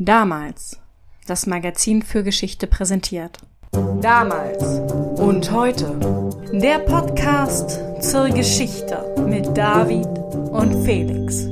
Damals. Das Magazin für Geschichte präsentiert. Damals und heute. Der Podcast zur Geschichte mit David und Felix.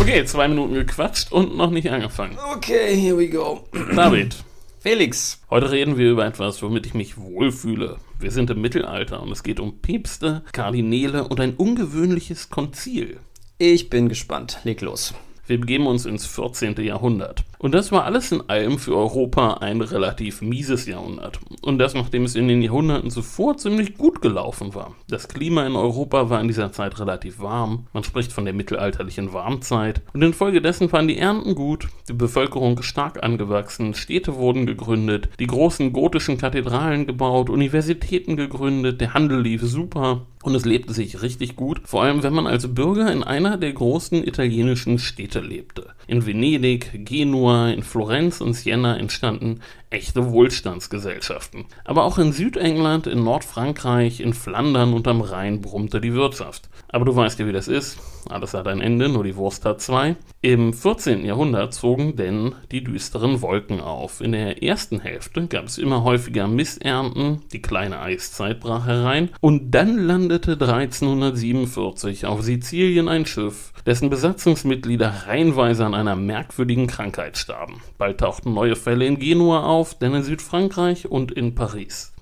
Okay, zwei Minuten gequatscht und noch nicht angefangen. Okay, here we go. David, Felix. heute reden wir über etwas, womit ich mich wohlfühle. Wir sind im Mittelalter und es geht um Päpste, Kardinäle und ein ungewöhnliches Konzil. Ich bin gespannt. Leg los. Wir begeben uns ins 14. Jahrhundert. Und das war alles in allem für Europa ein relativ mieses Jahrhundert. Und das, nachdem es in den Jahrhunderten zuvor ziemlich gut gelaufen war. Das Klima in Europa war in dieser Zeit relativ warm. Man spricht von der mittelalterlichen Warmzeit. Und infolgedessen waren die Ernten gut, die Bevölkerung stark angewachsen, Städte wurden gegründet, die großen gotischen Kathedralen gebaut, Universitäten gegründet, der Handel lief super. Und es lebte sich richtig gut, vor allem wenn man als Bürger in einer der großen italienischen Städte lebte. In Venedig, Genua, in Florenz und Siena entstanden echte Wohlstandsgesellschaften. Aber auch in Südengland, in Nordfrankreich, in Flandern und am Rhein brummte die Wirtschaft. Aber du weißt ja, wie das ist. Alles hat ein Ende, nur die Wurst hat zwei. Im 14. Jahrhundert zogen denn die düsteren Wolken auf. In der ersten Hälfte gab es immer häufiger Missernten, die kleine Eiszeit brach herein und dann landete 1347 auf Sizilien ein Schiff, dessen Besatzungsmitglieder reihenweise an einer merkwürdigen Krankheit starben. Bald tauchten neue Fälle in Genua auf, denn in Südfrankreich und in Paris.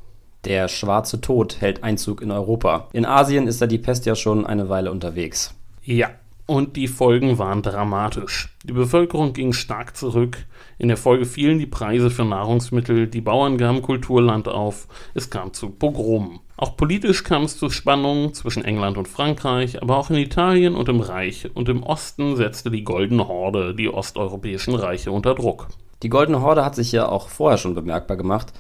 Der schwarze Tod hält Einzug in Europa. In Asien ist da die Pest ja schon eine Weile unterwegs. Ja, und die Folgen waren dramatisch. Die Bevölkerung ging stark zurück. In der Folge fielen die Preise für Nahrungsmittel, die Bauern gaben Kulturland auf, es kam zu Pogromen. Auch politisch kam es zu Spannungen zwischen England und Frankreich, aber auch in Italien und im Reich und im Osten setzte die Goldene Horde die osteuropäischen Reiche unter Druck. Die Goldene Horde hat sich ja auch vorher schon bemerkbar gemacht.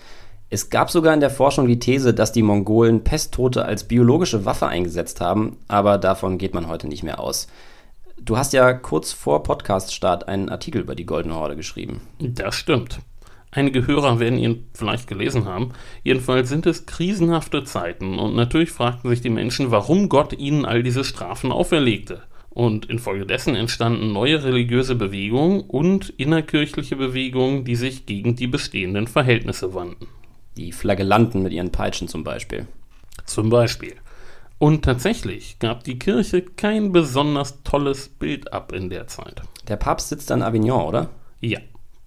Es gab sogar in der Forschung die These, dass die Mongolen Pesttote als biologische Waffe eingesetzt haben, aber davon geht man heute nicht mehr aus. Du hast ja kurz vor Podcaststart einen Artikel über die Goldene Horde geschrieben. Das stimmt. Einige Hörer werden ihn vielleicht gelesen haben. Jedenfalls sind es krisenhafte Zeiten und natürlich fragten sich die Menschen, warum Gott ihnen all diese Strafen auferlegte. Und infolgedessen entstanden neue religiöse Bewegungen und innerkirchliche Bewegungen, die sich gegen die bestehenden Verhältnisse wandten. Die Flagellanten mit ihren Peitschen zum Beispiel. Zum Beispiel. Und tatsächlich gab die Kirche kein besonders tolles Bild ab in der Zeit. Der Papst sitzt in Avignon, oder? Ja.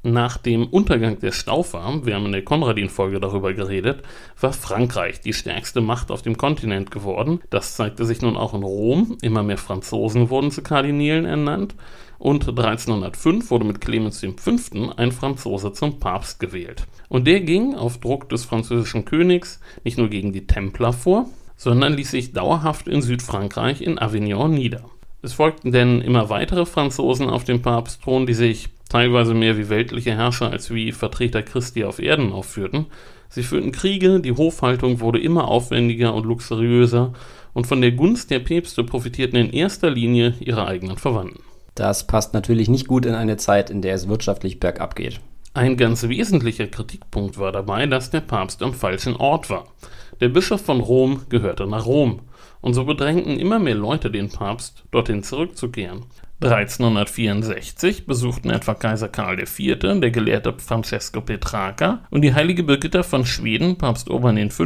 Nach dem Untergang der Staufer, wir haben in der Konradin-Folge darüber geredet, war Frankreich die stärkste Macht auf dem Kontinent geworden. Das zeigte sich nun auch in Rom. Immer mehr Franzosen wurden zu Kardinälen ernannt. Und 1305 wurde mit Clemens V. ein Franzose zum Papst gewählt. Und der ging auf Druck des französischen Königs nicht nur gegen die Templer vor, sondern ließ sich dauerhaft in Südfrankreich in Avignon nieder. Es folgten denn immer weitere Franzosen auf dem Papstthron, die sich teilweise mehr wie weltliche Herrscher als wie Vertreter Christi auf Erden aufführten. Sie führten Kriege, die Hofhaltung wurde immer aufwendiger und luxuriöser, und von der Gunst der Päpste profitierten in erster Linie ihre eigenen Verwandten. Das passt natürlich nicht gut in eine Zeit, in der es wirtschaftlich bergab geht. Ein ganz wesentlicher Kritikpunkt war dabei, dass der Papst am falschen Ort war. Der Bischof von Rom gehörte nach Rom, und so bedrängten immer mehr Leute den Papst, dorthin zurückzukehren. 1364 besuchten etwa Kaiser Karl IV., der Gelehrte Francesco Petrarca und die heilige Birgitta von Schweden, Papst Urban V.,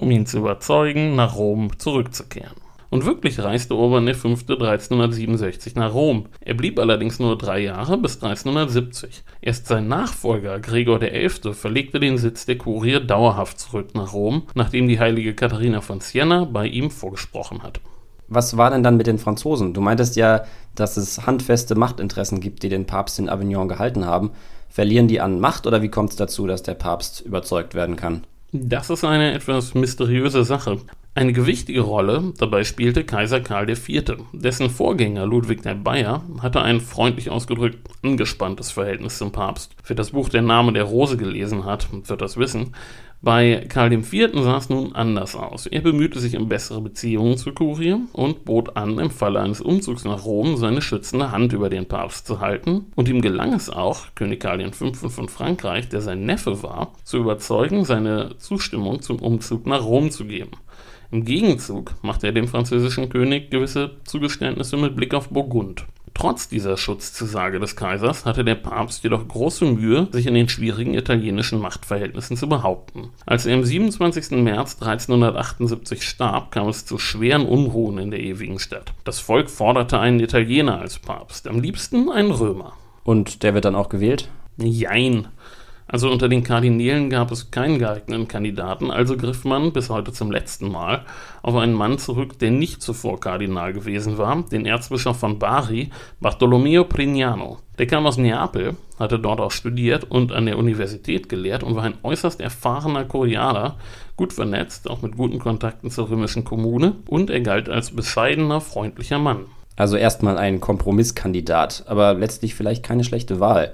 um ihn zu überzeugen, nach Rom zurückzukehren. Und wirklich reiste Urban V. 1367 nach Rom. Er blieb allerdings nur drei Jahre bis 1370. Erst sein Nachfolger Gregor XI. verlegte den Sitz der Kurie dauerhaft zurück nach Rom, nachdem die heilige Katharina von Siena bei ihm vorgesprochen hatte. Was war denn dann mit den Franzosen? Du meintest ja, dass es handfeste Machtinteressen gibt, die den Papst in Avignon gehalten haben. Verlieren die an Macht oder wie kommt es dazu, dass der Papst überzeugt werden kann? Das ist eine etwas mysteriöse Sache. Eine gewichtige Rolle dabei spielte Kaiser Karl IV. Dessen Vorgänger Ludwig der Bayer hatte ein freundlich ausgedrückt angespanntes Verhältnis zum Papst. Wer das Buch Der Name der Rose gelesen hat, wird das wissen. Bei Karl IV. sah es nun anders aus. Er bemühte sich um bessere Beziehungen zur Kurie und bot an, im Falle eines Umzugs nach Rom seine schützende Hand über den Papst zu halten. Und ihm gelang es auch, König Karl V. von Frankreich, der sein Neffe war, zu überzeugen, seine Zustimmung zum Umzug nach Rom zu geben. Im Gegenzug machte er dem französischen König gewisse Zugeständnisse mit Blick auf Burgund. Trotz dieser Schutzzusage des Kaisers hatte der Papst jedoch große Mühe, sich in den schwierigen italienischen Machtverhältnissen zu behaupten. Als er am 27. März 1378 starb, kam es zu schweren Unruhen in der ewigen Stadt. Das Volk forderte einen Italiener als Papst, am liebsten einen Römer. Und der wird dann auch gewählt? Jein. Also unter den Kardinälen gab es keinen geeigneten Kandidaten, also griff man bis heute zum letzten Mal auf einen Mann zurück, der nicht zuvor Kardinal gewesen war, den Erzbischof von Bari, Bartolomeo Prignano. Der kam aus Neapel, hatte dort auch studiert und an der Universität gelehrt und war ein äußerst erfahrener Kurialer, gut vernetzt, auch mit guten Kontakten zur römischen Kommune und er galt als bescheidener, freundlicher Mann. Also erstmal ein Kompromisskandidat, aber letztlich vielleicht keine schlechte Wahl.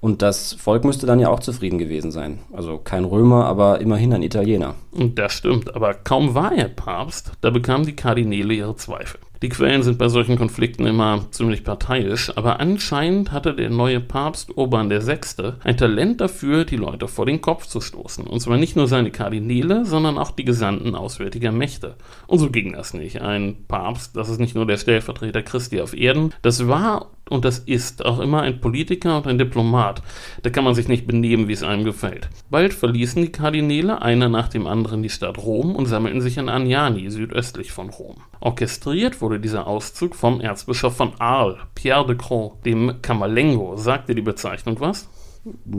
Und das Volk müsste dann ja auch zufrieden gewesen sein. Also kein Römer, aber immerhin ein Italiener. Das stimmt, aber kaum war er Papst, da bekamen die Kardinäle ihre Zweifel. Die Quellen sind bei solchen Konflikten immer ziemlich parteiisch, aber anscheinend hatte der neue Papst Urban VI. ein Talent dafür, die Leute vor den Kopf zu stoßen. Und zwar nicht nur seine Kardinäle, sondern auch die Gesandten auswärtiger Mächte. Und so ging das nicht. Ein Papst, das ist nicht nur der Stellvertreter Christi auf Erden, das war und das ist auch immer ein Politiker und ein Diplomat. Da kann man sich nicht benehmen, wie es einem gefällt. Bald verließen die Kardinäle einer nach dem anderen die Stadt Rom und sammelten sich in Agnani, südöstlich von Rom. Orchestriert wurde dieser Auszug vom Erzbischof von Arles, Pierre de Croix, dem Kammerlengo. Sagte die Bezeichnung was?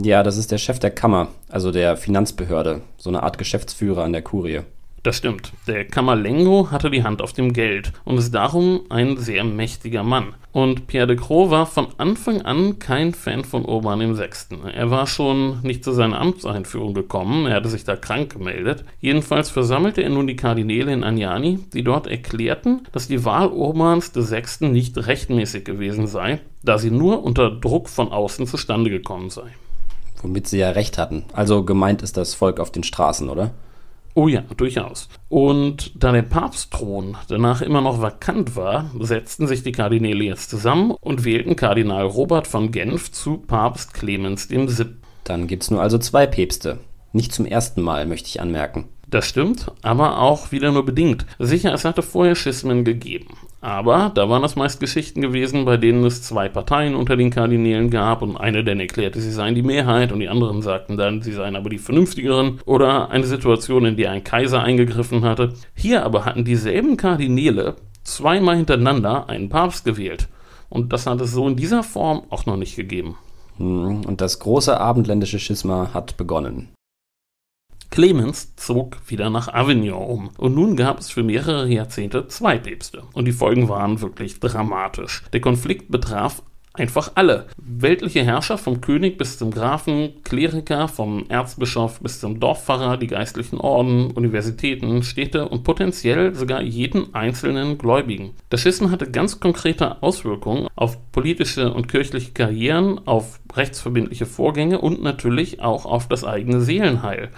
Ja, das ist der Chef der Kammer, also der Finanzbehörde, so eine Art Geschäftsführer an der Kurie. Das stimmt. Der Kammerlengo hatte die Hand auf dem Geld und ist darum ein sehr mächtiger Mann. Und Pierre de Croo war von Anfang an kein Fan von Urban VI. Er war schon nicht zu seiner Amtseinführung gekommen, er hatte sich da krank gemeldet. Jedenfalls versammelte er nun die Kardinäle in Agnani, die dort erklärten, dass die Wahl Urbans VI. nicht rechtmäßig gewesen sei, da sie nur unter Druck von außen zustande gekommen sei. Womit sie ja recht hatten. Also gemeint ist das Volk auf den Straßen, oder? Oh ja, durchaus. Und da der Papstthron danach immer noch vakant war, setzten sich die Kardinäle jetzt zusammen und wählten Kardinal Robert von Genf zu Papst Clemens VII. Dann gibt's nur also zwei Päpste. Nicht zum ersten Mal, möchte ich anmerken. Das stimmt, aber auch wieder nur bedingt. Sicher, es hatte vorher Schismen gegeben. Aber da waren das meist Geschichten gewesen, bei denen es zwei Parteien unter den Kardinälen gab und eine dann erklärte, sie seien die Mehrheit und die anderen sagten dann, sie seien aber die vernünftigeren. Oder eine Situation, in der ein Kaiser eingegriffen hatte. Hier aber hatten dieselben Kardinäle zweimal hintereinander einen Papst gewählt. Und das hat es so in dieser Form auch noch nicht gegeben. Hm, und das große abendländische Schisma hat begonnen. Clemens zog wieder nach Avignon um und nun gab es für mehrere Jahrzehnte zwei Päpste und die Folgen waren wirklich dramatisch. Der Konflikt betraf Einfach alle. Weltliche Herrscher vom König bis zum Grafen, Kleriker vom Erzbischof bis zum Dorfpfarrer, die geistlichen Orden, Universitäten, Städte und potenziell sogar jeden einzelnen Gläubigen. Das Schisma hatte ganz konkrete Auswirkungen auf politische und kirchliche Karrieren, auf rechtsverbindliche Vorgänge und natürlich auch auf das eigene Seelenheil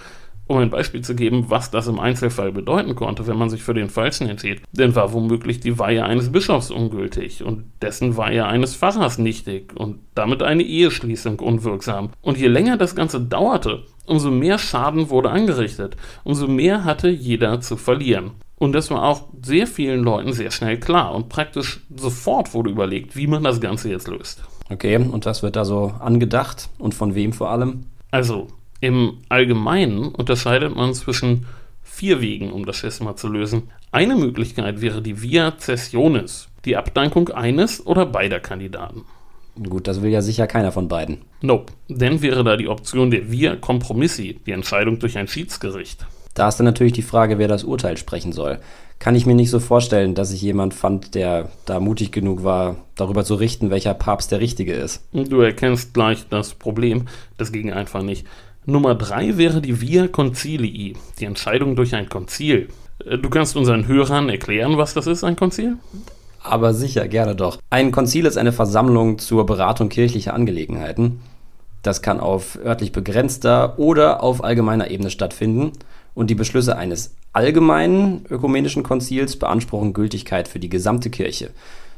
um ein Beispiel zu geben, was das im Einzelfall bedeuten konnte, wenn man sich für den Falschen entschied. Denn war womöglich die Weihe eines Bischofs ungültig und dessen Weihe eines Pfarrers nichtig und damit eine Eheschließung unwirksam. Und je länger das Ganze dauerte, umso mehr Schaden wurde angerichtet, umso mehr hatte jeder zu verlieren. Und das war auch sehr vielen Leuten sehr schnell klar und praktisch sofort wurde überlegt, wie man das Ganze jetzt löst. Okay, und was wird da so angedacht und von wem vor allem? Also, im Allgemeinen unterscheidet man zwischen vier Wegen, um das Schisma zu lösen. Eine Möglichkeit wäre die Via Cessionis, die Abdankung eines oder beider Kandidaten. Gut, das will ja sicher keiner von beiden. Nope, denn wäre da die Option der Via Compromissi, die Entscheidung durch ein Schiedsgericht. Da ist dann natürlich die Frage, wer das Urteil sprechen soll. Kann ich mir nicht so vorstellen, dass sich jemand fand, der da mutig genug war, darüber zu richten, welcher Papst der richtige ist. Du erkennst gleich das Problem, das ging einfach nicht. Nummer drei wäre die Via Concilii, die Entscheidung durch ein Konzil. Äh, du kannst unseren Hörern erklären, was das ist, ein Konzil? Aber sicher, gerne doch. Ein Konzil ist eine Versammlung zur Beratung kirchlicher Angelegenheiten. Das kann auf örtlich begrenzter oder auf allgemeiner Ebene stattfinden und die Beschlüsse eines allgemeinen ökumenischen Konzils beanspruchen Gültigkeit für die gesamte Kirche.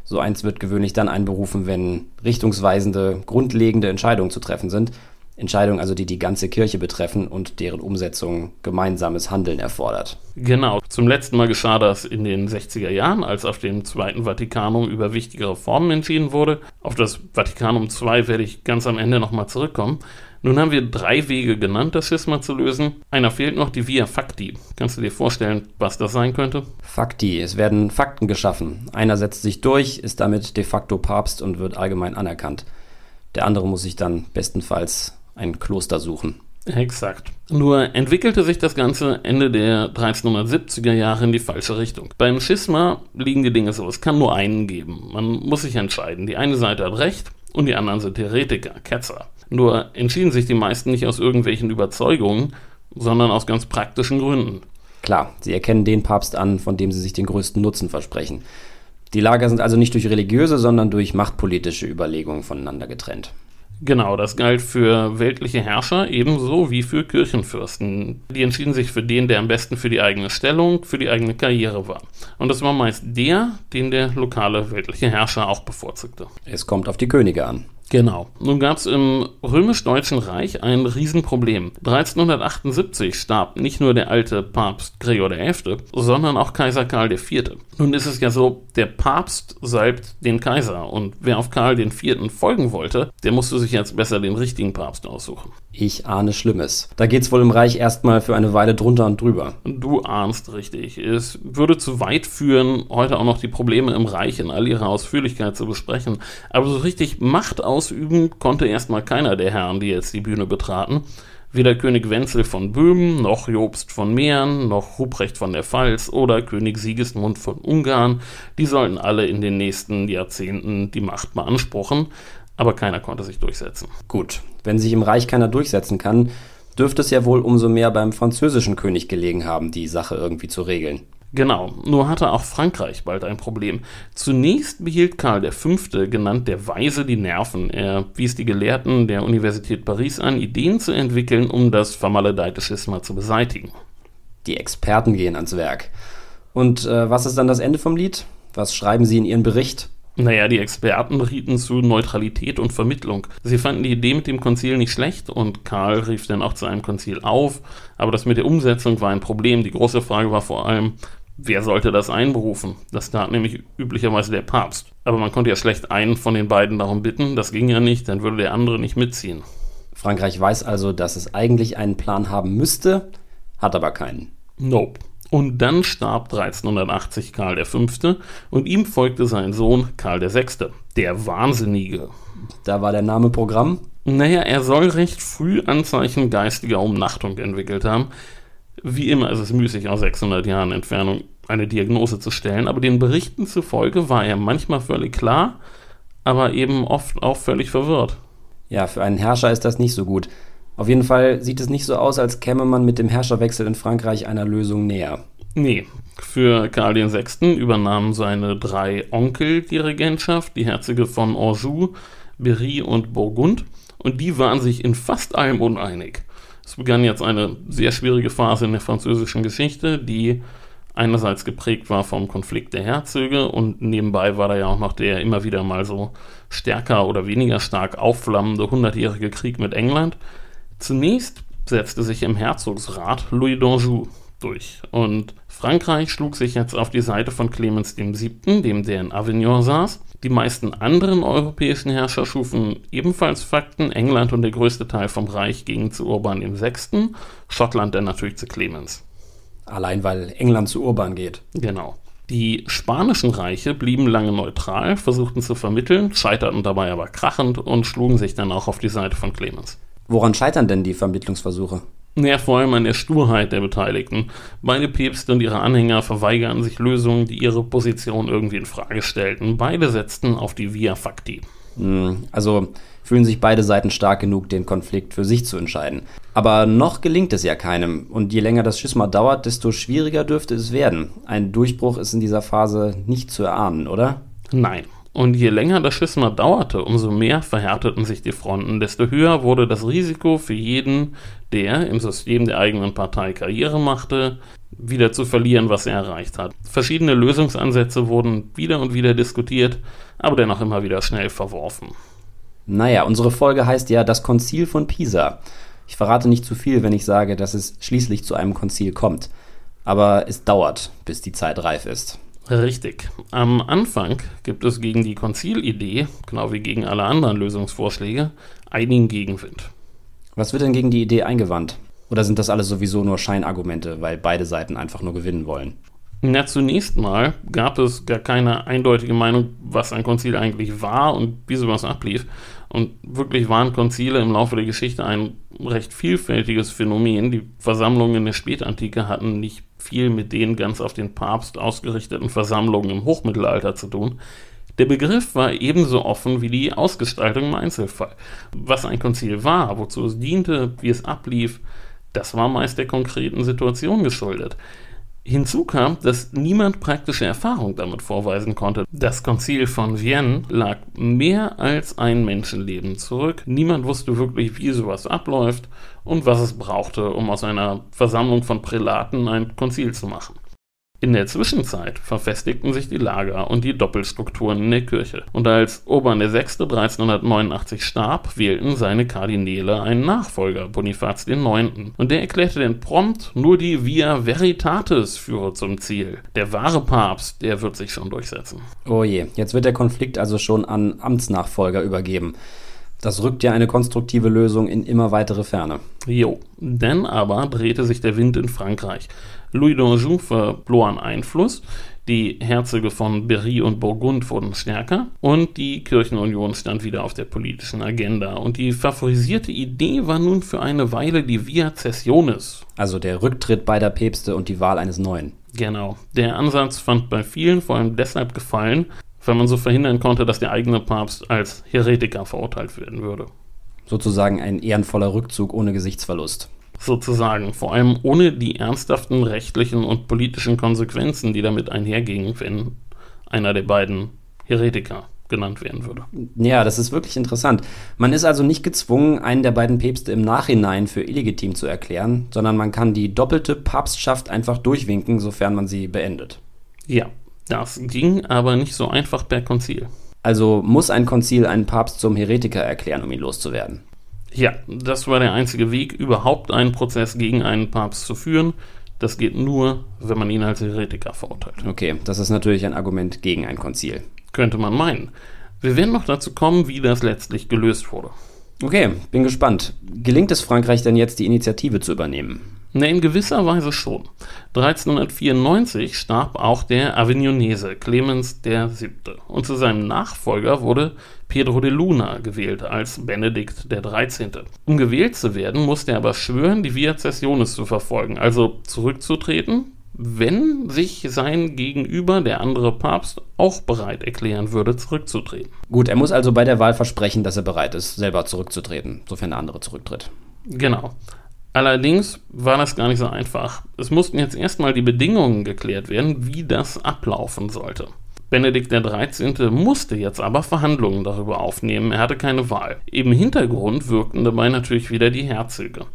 So eins wird gewöhnlich dann einberufen, wenn richtungsweisende, grundlegende Entscheidungen zu treffen sind Entscheidungen also, die die ganze Kirche betreffen und deren Umsetzung gemeinsames Handeln erfordert. Genau. Zum letzten Mal geschah das in den 60er Jahren, als auf dem Zweiten Vatikanum über wichtige Reformen entschieden wurde. Auf das Vatikanum II werde ich ganz am Ende nochmal zurückkommen. Nun haben wir drei Wege genannt, das Schisma zu lösen. Einer fehlt noch, die Via Facti. Kannst du dir vorstellen, was das sein könnte? Facti. Es werden Fakten geschaffen. Einer setzt sich durch, ist damit de facto Papst und wird allgemein anerkannt. Der andere muss sich dann bestenfalls ein Kloster suchen. Exakt. Nur entwickelte sich das Ganze Ende der 1370er Jahre in die falsche Richtung. Beim Schisma liegen die Dinge so, es kann nur einen geben. Man muss sich entscheiden. Die eine Seite hat recht und die anderen sind Heretiker, Ketzer. Nur entschieden sich die meisten nicht aus irgendwelchen Überzeugungen, sondern aus ganz praktischen Gründen. Klar, sie erkennen den Papst an, von dem sie sich den größten Nutzen versprechen. Die Lager sind also nicht durch religiöse, sondern durch machtpolitische Überlegungen voneinander getrennt. Genau, das galt für weltliche Herrscher ebenso wie für Kirchenfürsten. Die entschieden sich für den, der am besten für die eigene Stellung, für die eigene Karriere war. Und das war meist der, den der lokale weltliche Herrscher auch bevorzugte. Es kommt auf die Könige an. Genau. Nun gab es im römisch-deutschen Reich ein Riesenproblem. 1378 starb nicht nur der alte Papst Gregor XI., sondern auch Kaiser Karl IV. Nun ist es ja so, der Papst salbt den Kaiser und wer auf Karl IV. folgen wollte, der musste sich jetzt besser den richtigen Papst aussuchen. Ich ahne Schlimmes. Da geht's wohl im Reich erstmal für eine Weile drunter und drüber. Du ahnst richtig. Es würde zu weit führen, heute auch noch die Probleme im Reich in all ihrer Ausführlichkeit zu besprechen. Aber so richtig Macht ausüben konnte erstmal keiner der Herren, die jetzt die Bühne betraten. Weder König Wenzel von Böhmen, noch Jobst von Mähren, noch Ruprecht von der Pfalz oder König Sigismund von Ungarn, die sollten alle in den nächsten Jahrzehnten die Macht beanspruchen, aber keiner konnte sich durchsetzen. Gut, wenn sich im Reich keiner durchsetzen kann, dürfte es ja wohl umso mehr beim französischen König gelegen haben, die Sache irgendwie zu regeln. Genau, nur hatte auch Frankreich bald ein Problem. Zunächst behielt Karl V., genannt der Weise, die Nerven. Er wies die Gelehrten der Universität Paris an, Ideen zu entwickeln, um das vermaledeite Schisma zu beseitigen. Die Experten gehen ans Werk. Und äh, was ist dann das Ende vom Lied? Was schreiben Sie in Ihren Bericht? Naja, die Experten rieten zu Neutralität und Vermittlung. Sie fanden die Idee mit dem Konzil nicht schlecht und Karl rief dann auch zu einem Konzil auf, aber das mit der Umsetzung war ein Problem. Die große Frage war vor allem, wer sollte das einberufen? Das tat nämlich üblicherweise der Papst. Aber man konnte ja schlecht einen von den beiden darum bitten, das ging ja nicht, dann würde der andere nicht mitziehen. Frankreich weiß also, dass es eigentlich einen Plan haben müsste, hat aber keinen. Nope. Und dann starb 1380 Karl V. und ihm folgte sein Sohn Karl VI., der Wahnsinnige. Da war der Name Programm? Naja, er soll recht früh Anzeichen geistiger Umnachtung entwickelt haben. Wie immer ist es müßig, aus 600 Jahren Entfernung eine Diagnose zu stellen, aber den Berichten zufolge war er manchmal völlig klar, aber eben oft auch völlig verwirrt. Ja, für einen Herrscher ist das nicht so gut. Auf jeden Fall sieht es nicht so aus, als käme man mit dem Herrscherwechsel in Frankreich einer Lösung näher. Nee, für Karl VI. übernahmen seine drei Onkel die Regentschaft, die Herzöge von Anjou, Berry und Burgund, und die waren sich in fast allem uneinig. Es begann jetzt eine sehr schwierige Phase in der französischen Geschichte, die einerseits geprägt war vom Konflikt der Herzöge und nebenbei war da ja auch noch der immer wieder mal so stärker oder weniger stark aufflammende hundertjährige Krieg mit England. Zunächst setzte sich im Herzogsrat Louis d'Anjou durch und Frankreich schlug sich jetzt auf die Seite von Clemens VII., dem der in Avignon saß. Die meisten anderen europäischen Herrscher schufen ebenfalls Fakten. England und der größte Teil vom Reich gingen zu Urban VI., Schottland dann natürlich zu Clemens. Allein weil England zu Urban geht. Genau. Die spanischen Reiche blieben lange neutral, versuchten zu vermitteln, scheiterten dabei aber krachend und schlugen sich dann auch auf die Seite von Clemens. Woran scheitern denn die Vermittlungsversuche? Ja, vor allem an der Sturheit der Beteiligten. Beide Päpste und ihre Anhänger verweigerten sich Lösungen, die ihre Position irgendwie in Frage stellten. Beide setzten auf die Via Facti. Hm, also fühlen sich beide Seiten stark genug, den Konflikt für sich zu entscheiden. Aber noch gelingt es ja keinem. Und je länger das Schisma dauert, desto schwieriger dürfte es werden. Ein Durchbruch ist in dieser Phase nicht zu erahnen, oder? Nein. Und je länger das Schisma dauerte, umso mehr verhärteten sich die Fronten, desto höher wurde das Risiko für jeden, der im System der eigenen Partei Karriere machte, wieder zu verlieren, was er erreicht hat. Verschiedene Lösungsansätze wurden wieder und wieder diskutiert, aber dennoch immer wieder schnell verworfen. Naja, unsere Folge heißt ja das Konzil von Pisa. Ich verrate nicht zu viel, wenn ich sage, dass es schließlich zu einem Konzil kommt. Aber es dauert, bis die Zeit reif ist. Richtig. Am Anfang gibt es gegen die Konzilidee, genau wie gegen alle anderen Lösungsvorschläge, einigen Gegenwind. Was wird denn gegen die Idee eingewandt? Oder sind das alles sowieso nur Scheinargumente, weil beide Seiten einfach nur gewinnen wollen? Na, zunächst mal gab es gar keine eindeutige Meinung, was ein Konzil eigentlich war und wie sowas ablief. Und wirklich waren Konzile im Laufe der Geschichte ein recht vielfältiges Phänomen. Die Versammlungen in der Spätantike hatten nicht viel mit den ganz auf den Papst ausgerichteten Versammlungen im Hochmittelalter zu tun. Der Begriff war ebenso offen wie die Ausgestaltung im Einzelfall. Was ein Konzil war, wozu es diente, wie es ablief, das war meist der konkreten Situation geschuldet. Hinzu kam, dass niemand praktische Erfahrung damit vorweisen konnte. Das Konzil von Vienne lag mehr als ein Menschenleben zurück. Niemand wusste wirklich, wie sowas abläuft und was es brauchte, um aus einer Versammlung von Prälaten ein Konzil zu machen. In der Zwischenzeit verfestigten sich die Lager und die Doppelstrukturen in der Kirche. Und als Urban VI. 1389 starb, wählten seine Kardinäle einen Nachfolger, Bonifaz IX. Und der erklärte denn prompt, nur die Via Veritatis führe zum Ziel. Der wahre Papst, der wird sich schon durchsetzen. Oh je, jetzt wird der Konflikt also schon an Amtsnachfolger übergeben. Das rückt ja eine konstruktive Lösung in immer weitere Ferne. Jo, denn aber drehte sich der Wind in Frankreich. Louis d'Anjou verlor an Einfluss, die Herzöge von Berry und Burgund wurden stärker und die Kirchenunion stand wieder auf der politischen Agenda. Und die favorisierte Idee war nun für eine Weile die Via Cessionis. Also der Rücktritt beider Päpste und die Wahl eines neuen. Genau. Der Ansatz fand bei vielen vor allem deshalb gefallen, weil man so verhindern konnte, dass der eigene Papst als Heretiker verurteilt werden würde. Sozusagen ein ehrenvoller Rückzug ohne Gesichtsverlust sozusagen, vor allem ohne die ernsthaften rechtlichen und politischen Konsequenzen, die damit einhergingen, wenn einer der beiden Heretiker genannt werden würde. Ja, das ist wirklich interessant. Man ist also nicht gezwungen, einen der beiden Päpste im Nachhinein für illegitim zu erklären, sondern man kann die doppelte Papstschaft einfach durchwinken, sofern man sie beendet. Ja, das ging aber nicht so einfach per Konzil. Also muss ein Konzil einen Papst zum Heretiker erklären, um ihn loszuwerden. Ja, das war der einzige Weg, überhaupt einen Prozess gegen einen Papst zu führen. Das geht nur, wenn man ihn als Heretiker verurteilt. Okay, das ist natürlich ein Argument gegen ein Konzil. Könnte man meinen. Wir werden noch dazu kommen, wie das letztlich gelöst wurde. Okay, bin gespannt. Gelingt es Frankreich denn jetzt, die Initiative zu übernehmen? Ne, in gewisser Weise schon. 1394 starb auch der Avignonese Clemens VII. Und zu seinem Nachfolger wurde Pedro de Luna gewählt als Benedikt XIII. Um gewählt zu werden, musste er aber schwören, die Via Cessionis zu verfolgen, also zurückzutreten, wenn sich sein Gegenüber, der andere Papst, auch bereit erklären würde, zurückzutreten. Gut, er muss also bei der Wahl versprechen, dass er bereit ist, selber zurückzutreten, sofern der andere zurücktritt. Genau. Allerdings war das gar nicht so einfach. Es mussten jetzt erstmal die Bedingungen geklärt werden, wie das ablaufen sollte. Benedikt XIII. musste jetzt aber Verhandlungen darüber aufnehmen, er hatte keine Wahl. Im Hintergrund wirkten dabei natürlich wieder die Herzöge.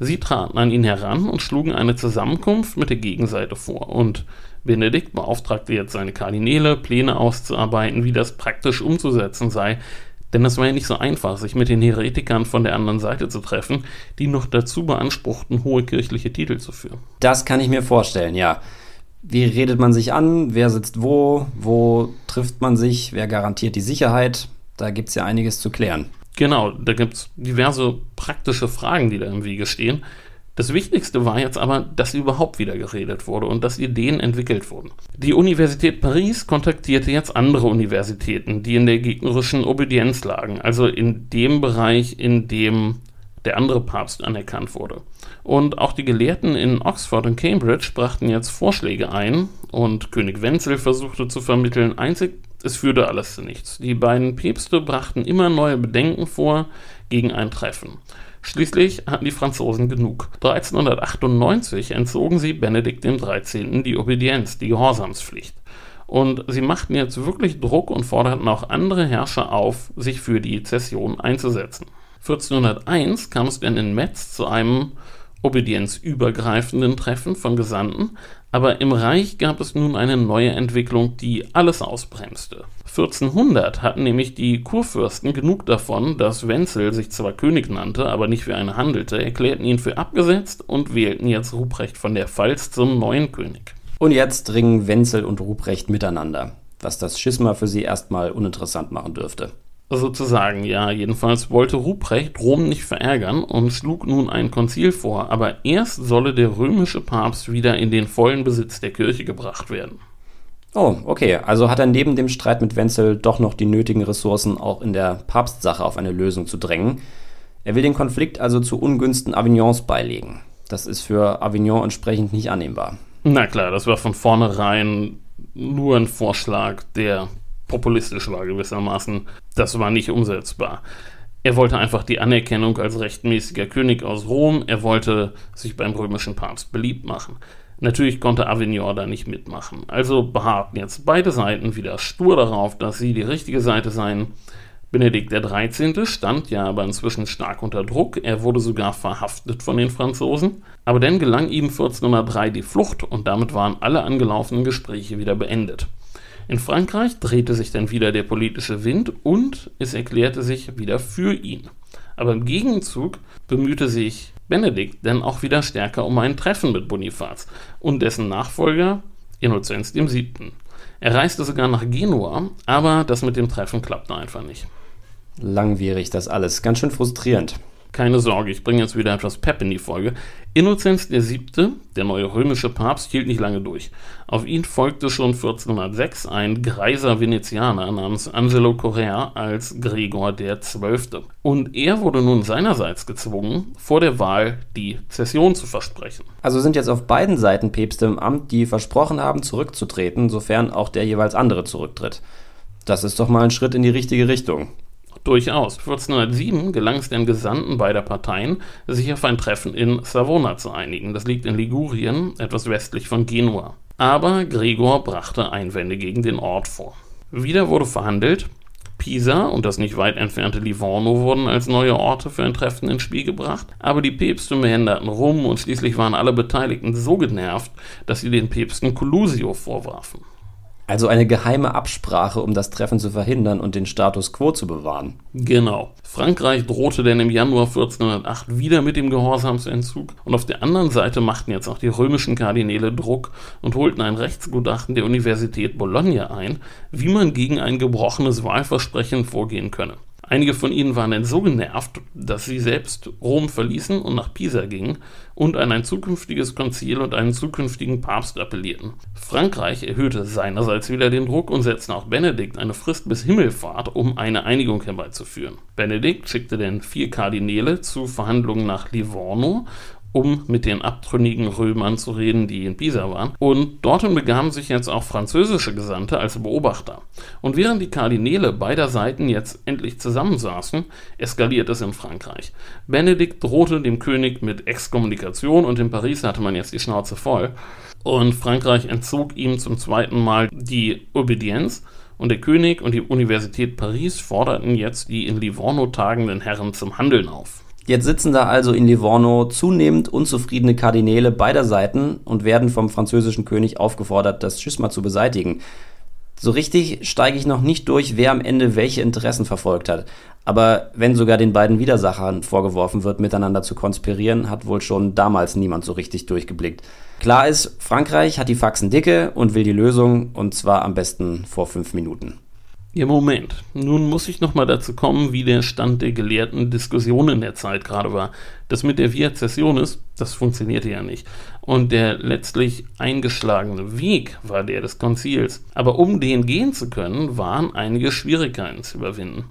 Sie traten an ihn heran und schlugen eine Zusammenkunft mit der Gegenseite vor, und Benedikt beauftragte jetzt seine Kardinäle, Pläne auszuarbeiten, wie das praktisch umzusetzen sei, denn es war ja nicht so einfach, sich mit den Heretikern von der anderen Seite zu treffen, die noch dazu beanspruchten, hohe kirchliche Titel zu führen. Das kann ich mir vorstellen, ja. Wie redet man sich an? Wer sitzt wo? Wo trifft man sich? Wer garantiert die Sicherheit? Da gibt es ja einiges zu klären. Genau, da gibt es diverse praktische Fragen, die da im Wege stehen. Das Wichtigste war jetzt aber, dass überhaupt wieder geredet wurde und dass Ideen entwickelt wurden. Die Universität Paris kontaktierte jetzt andere Universitäten, die in der gegnerischen Obedienz lagen, also in dem Bereich, in dem der andere Papst anerkannt wurde. Und auch die Gelehrten in Oxford und Cambridge brachten jetzt Vorschläge ein und König Wenzel versuchte zu vermitteln, einzig es führte alles zu nichts. Die beiden Päpste brachten immer neue Bedenken vor gegen ein Treffen. Schließlich hatten die Franzosen genug. 1398 entzogen sie Benedikt XIII. die Obedienz, die Gehorsamspflicht. Und sie machten jetzt wirklich Druck und forderten auch andere Herrscher auf, sich für die Zession einzusetzen. 1401 kam es dann in Metz zu einem obedienzübergreifenden Treffen von Gesandten, aber im Reich gab es nun eine neue Entwicklung, die alles ausbremste. 1400 hatten nämlich die Kurfürsten genug davon, dass Wenzel sich zwar König nannte, aber nicht wie einer handelte, erklärten ihn für abgesetzt und wählten jetzt Ruprecht von der Pfalz zum neuen König. Und jetzt ringen Wenzel und Ruprecht miteinander, was das Schisma für sie erstmal uninteressant machen dürfte. Sozusagen, ja. Jedenfalls wollte Ruprecht Rom nicht verärgern und schlug nun ein Konzil vor, aber erst solle der römische Papst wieder in den vollen Besitz der Kirche gebracht werden. Oh, okay. Also hat er neben dem Streit mit Wenzel doch noch die nötigen Ressourcen, auch in der Papstsache auf eine Lösung zu drängen. Er will den Konflikt also zu Ungunsten Avignons beilegen. Das ist für Avignon entsprechend nicht annehmbar. Na klar, das war von vornherein nur ein Vorschlag, der populistisch war gewissermaßen. Das war nicht umsetzbar. Er wollte einfach die Anerkennung als rechtmäßiger König aus Rom. Er wollte sich beim römischen Papst beliebt machen. Natürlich konnte Avignon da nicht mitmachen. Also beharrten jetzt beide Seiten wieder stur darauf, dass sie die richtige Seite seien. Benedikt XIII. stand ja aber inzwischen stark unter Druck. Er wurde sogar verhaftet von den Franzosen. Aber dann gelang ihm 1403 die Flucht und damit waren alle angelaufenen Gespräche wieder beendet. In Frankreich drehte sich dann wieder der politische Wind und es erklärte sich wieder für ihn. Aber im Gegenzug bemühte sich Benedikt dann auch wieder stärker um ein Treffen mit Bonifaz und dessen Nachfolger Innozenz VII. Er reiste sogar nach Genua, aber das mit dem Treffen klappte einfach nicht. Langwierig das alles, ganz schön frustrierend. Keine Sorge, ich bringe jetzt wieder etwas Pep in die Folge. Innozenz VII., der neue römische Papst, hielt nicht lange durch. Auf ihn folgte schon 1406 ein greiser Venezianer namens Angelo Correa als Gregor XII. Und er wurde nun seinerseits gezwungen, vor der Wahl die Zession zu versprechen. Also sind jetzt auf beiden Seiten Päpste im Amt, die versprochen haben, zurückzutreten, sofern auch der jeweils andere zurücktritt. Das ist doch mal ein Schritt in die richtige Richtung. Durchaus. 1407 gelang es den Gesandten beider Parteien, sich auf ein Treffen in Savona zu einigen. Das liegt in Ligurien, etwas westlich von Genua. Aber Gregor brachte Einwände gegen den Ort vor. Wieder wurde verhandelt. Pisa und das nicht weit entfernte Livorno wurden als neue Orte für ein Treffen ins Spiel gebracht, aber die Päpste meanderten rum und schließlich waren alle Beteiligten so genervt, dass sie den Päpsten Collusio vorwarfen. Also eine geheime Absprache, um das Treffen zu verhindern und den Status quo zu bewahren. Genau. Frankreich drohte denn im Januar 1408 wieder mit dem Gehorsamsentzug und auf der anderen Seite machten jetzt auch die römischen Kardinäle Druck und holten ein Rechtsgutachten der Universität Bologna ein, wie man gegen ein gebrochenes Wahlversprechen vorgehen könne. Einige von ihnen waren dann so genervt, dass sie selbst Rom verließen und nach Pisa gingen und an ein zukünftiges Konzil und einen zukünftigen Papst appellierten. Frankreich erhöhte seinerseits wieder den Druck und setzte auch Benedikt eine Frist bis Himmelfahrt, um eine Einigung herbeizuführen. Benedikt schickte dann vier Kardinäle zu Verhandlungen nach Livorno um mit den abtrünnigen Römern zu reden, die in Pisa waren. Und dorthin begaben sich jetzt auch französische Gesandte als Beobachter. Und während die Kardinäle beider Seiten jetzt endlich zusammensaßen, eskaliert es in Frankreich. Benedikt drohte dem König mit Exkommunikation und in Paris hatte man jetzt die Schnauze voll. Und Frankreich entzog ihm zum zweiten Mal die Obedienz. Und der König und die Universität Paris forderten jetzt die in Livorno tagenden Herren zum Handeln auf. Jetzt sitzen da also in Livorno zunehmend unzufriedene Kardinäle beider Seiten und werden vom französischen König aufgefordert, das Schisma zu beseitigen. So richtig steige ich noch nicht durch, wer am Ende welche Interessen verfolgt hat. Aber wenn sogar den beiden Widersachern vorgeworfen wird, miteinander zu konspirieren, hat wohl schon damals niemand so richtig durchgeblickt. Klar ist, Frankreich hat die Faxen dicke und will die Lösung, und zwar am besten vor fünf Minuten. Ja, Moment. Nun muss ich nochmal dazu kommen, wie der Stand der gelehrten Diskussion in der Zeit gerade war. Das mit der Via Cessionis, das funktionierte ja nicht. Und der letztlich eingeschlagene Weg war der des Konzils. Aber um den gehen zu können, waren einige Schwierigkeiten zu überwinden.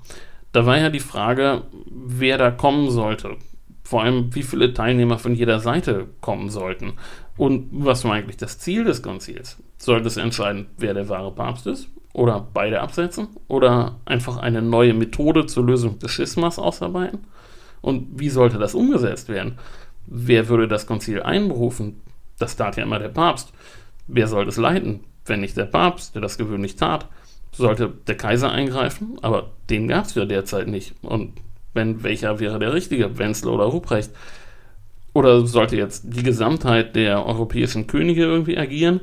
Da war ja die Frage, wer da kommen sollte. Vor allem, wie viele Teilnehmer von jeder Seite kommen sollten. Und was war eigentlich das Ziel des Konzils? Sollte es entscheiden, wer der wahre Papst ist? Oder beide absetzen oder einfach eine neue Methode zur Lösung des Schismas ausarbeiten? Und wie sollte das umgesetzt werden? Wer würde das Konzil einberufen? Das tat ja immer der Papst. Wer soll das leiten? Wenn nicht der Papst, der das gewöhnlich tat, sollte der Kaiser eingreifen, aber den gab es ja derzeit nicht. Und wenn welcher wäre der richtige, Wenzel oder Ruprecht? Oder sollte jetzt die Gesamtheit der europäischen Könige irgendwie agieren?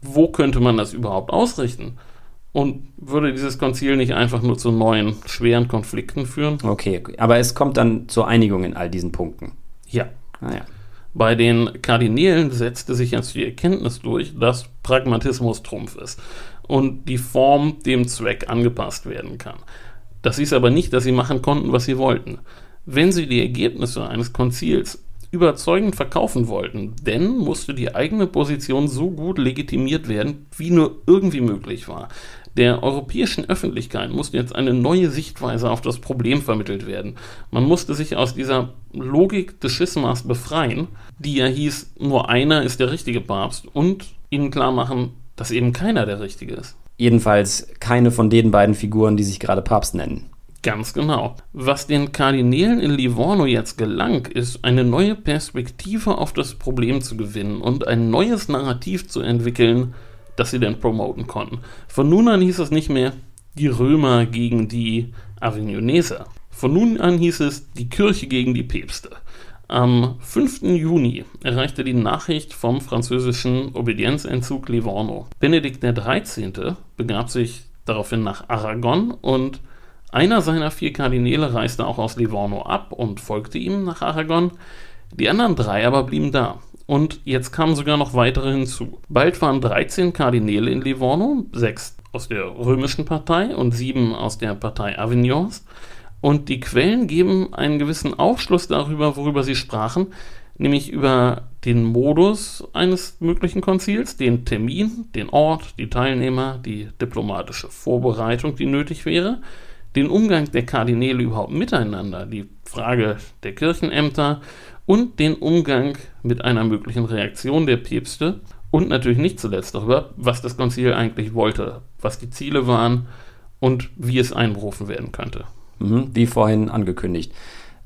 Wo könnte man das überhaupt ausrichten? Und würde dieses Konzil nicht einfach nur zu neuen, schweren Konflikten führen? Okay, aber es kommt dann zur Einigung in all diesen Punkten. Ja. Ah, ja. Bei den Kardinälen setzte sich jetzt die Erkenntnis durch, dass Pragmatismus Trumpf ist und die Form dem Zweck angepasst werden kann. Das hieß aber nicht, dass sie machen konnten, was sie wollten. Wenn sie die Ergebnisse eines Konzils überzeugend verkaufen wollten, denn musste die eigene Position so gut legitimiert werden, wie nur irgendwie möglich war. Der europäischen Öffentlichkeit musste jetzt eine neue Sichtweise auf das Problem vermittelt werden. Man musste sich aus dieser Logik des Schismas befreien, die ja hieß, nur einer ist der richtige Papst und ihnen klar machen, dass eben keiner der richtige ist. Jedenfalls keine von den beiden Figuren, die sich gerade Papst nennen. Ganz genau. Was den Kardinälen in Livorno jetzt gelang, ist, eine neue Perspektive auf das Problem zu gewinnen und ein neues Narrativ zu entwickeln, das sie dann promoten konnten. Von nun an hieß es nicht mehr die Römer gegen die Avignoneser. Von nun an hieß es die Kirche gegen die Päpste. Am 5. Juni erreichte die Nachricht vom französischen Obedienzentzug Livorno. Benedikt XIII. begab sich daraufhin nach Aragon und einer seiner vier Kardinäle reiste auch aus Livorno ab und folgte ihm nach Aragon. Die anderen drei aber blieben da. Und jetzt kamen sogar noch weitere hinzu. Bald waren 13 Kardinäle in Livorno, sechs aus der römischen Partei und sieben aus der Partei Avignons. Und die Quellen geben einen gewissen Aufschluss darüber, worüber sie sprachen, nämlich über den Modus eines möglichen Konzils, den Termin, den Ort, die Teilnehmer, die diplomatische Vorbereitung, die nötig wäre, den Umgang der Kardinäle überhaupt miteinander, die Frage der Kirchenämter und den Umgang mit einer möglichen Reaktion der Päpste und natürlich nicht zuletzt darüber, was das Konzil eigentlich wollte, was die Ziele waren und wie es einberufen werden könnte. Mhm, wie vorhin angekündigt.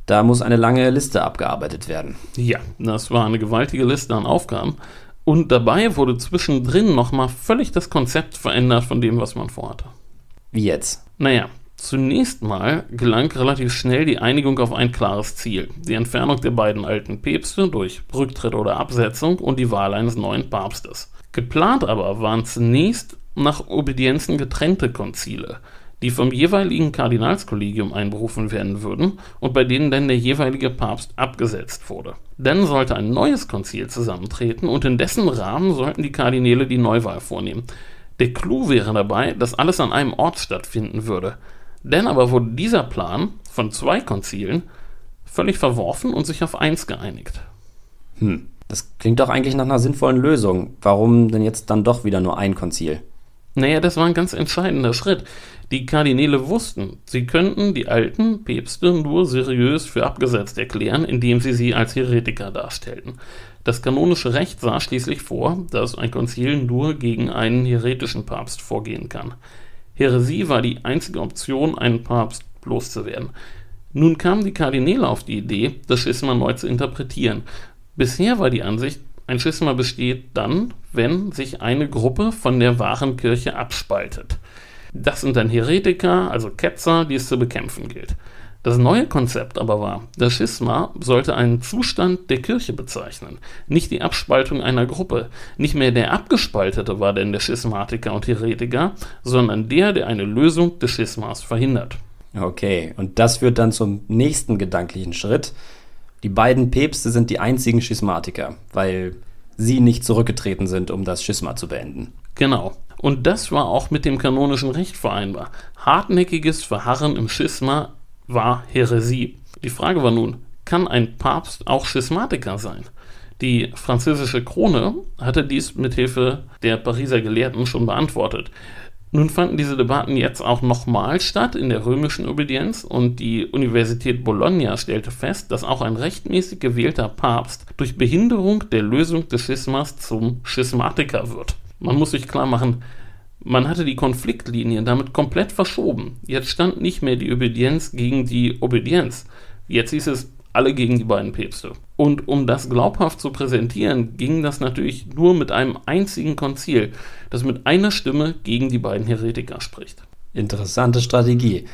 Da muss eine lange Liste abgearbeitet werden. Ja, das war eine gewaltige Liste an Aufgaben. Und dabei wurde zwischendrin nochmal völlig das Konzept verändert von dem, was man vorhatte. Wie jetzt? Naja, Zunächst mal gelang relativ schnell die Einigung auf ein klares Ziel: die Entfernung der beiden alten Päpste durch Rücktritt oder Absetzung und die Wahl eines neuen Papstes. Geplant aber waren zunächst nach Obedienzen getrennte Konzile, die vom jeweiligen Kardinalskollegium einberufen werden würden und bei denen dann der jeweilige Papst abgesetzt wurde. Dann sollte ein neues Konzil zusammentreten und in dessen Rahmen sollten die Kardinäle die Neuwahl vornehmen. Der Clou wäre dabei, dass alles an einem Ort stattfinden würde. Dann aber wurde dieser Plan von zwei Konzilen völlig verworfen und sich auf eins geeinigt. Hm, das klingt doch eigentlich nach einer sinnvollen Lösung. Warum denn jetzt dann doch wieder nur ein Konzil? Naja, das war ein ganz entscheidender Schritt. Die Kardinäle wussten, sie könnten die alten Päpste nur seriös für abgesetzt erklären, indem sie sie als Heretiker darstellten. Das kanonische Recht sah schließlich vor, dass ein Konzil nur gegen einen heretischen Papst vorgehen kann. Häresie war die einzige Option, einen Papst loszuwerden. Nun kamen die Kardinäle auf die Idee, das Schisma neu zu interpretieren. Bisher war die Ansicht, ein Schisma besteht dann, wenn sich eine Gruppe von der wahren Kirche abspaltet. Das sind dann Heretiker, also Ketzer, die es zu bekämpfen gilt. Das neue Konzept aber war, das Schisma sollte einen Zustand der Kirche bezeichnen, nicht die Abspaltung einer Gruppe. Nicht mehr der Abgespaltete war denn der Schismatiker und Heretiker, sondern der, der eine Lösung des Schismas verhindert. Okay, und das führt dann zum nächsten gedanklichen Schritt. Die beiden Päpste sind die einzigen Schismatiker, weil sie nicht zurückgetreten sind, um das Schisma zu beenden. Genau. Und das war auch mit dem kanonischen Recht vereinbar. Hartnäckiges Verharren im Schisma war Häresie. Die Frage war nun, kann ein Papst auch Schismatiker sein? Die französische Krone hatte dies mithilfe der Pariser Gelehrten schon beantwortet. Nun fanden diese Debatten jetzt auch nochmal statt in der römischen Obedienz und die Universität Bologna stellte fest, dass auch ein rechtmäßig gewählter Papst durch Behinderung der Lösung des Schismas zum Schismatiker wird. Man muss sich klar machen, man hatte die Konfliktlinien damit komplett verschoben. Jetzt stand nicht mehr die Obedienz gegen die Obedienz. Jetzt hieß es alle gegen die beiden Päpste. Und um das glaubhaft zu präsentieren, ging das natürlich nur mit einem einzigen Konzil, das mit einer Stimme gegen die beiden Heretiker spricht. Interessante Strategie.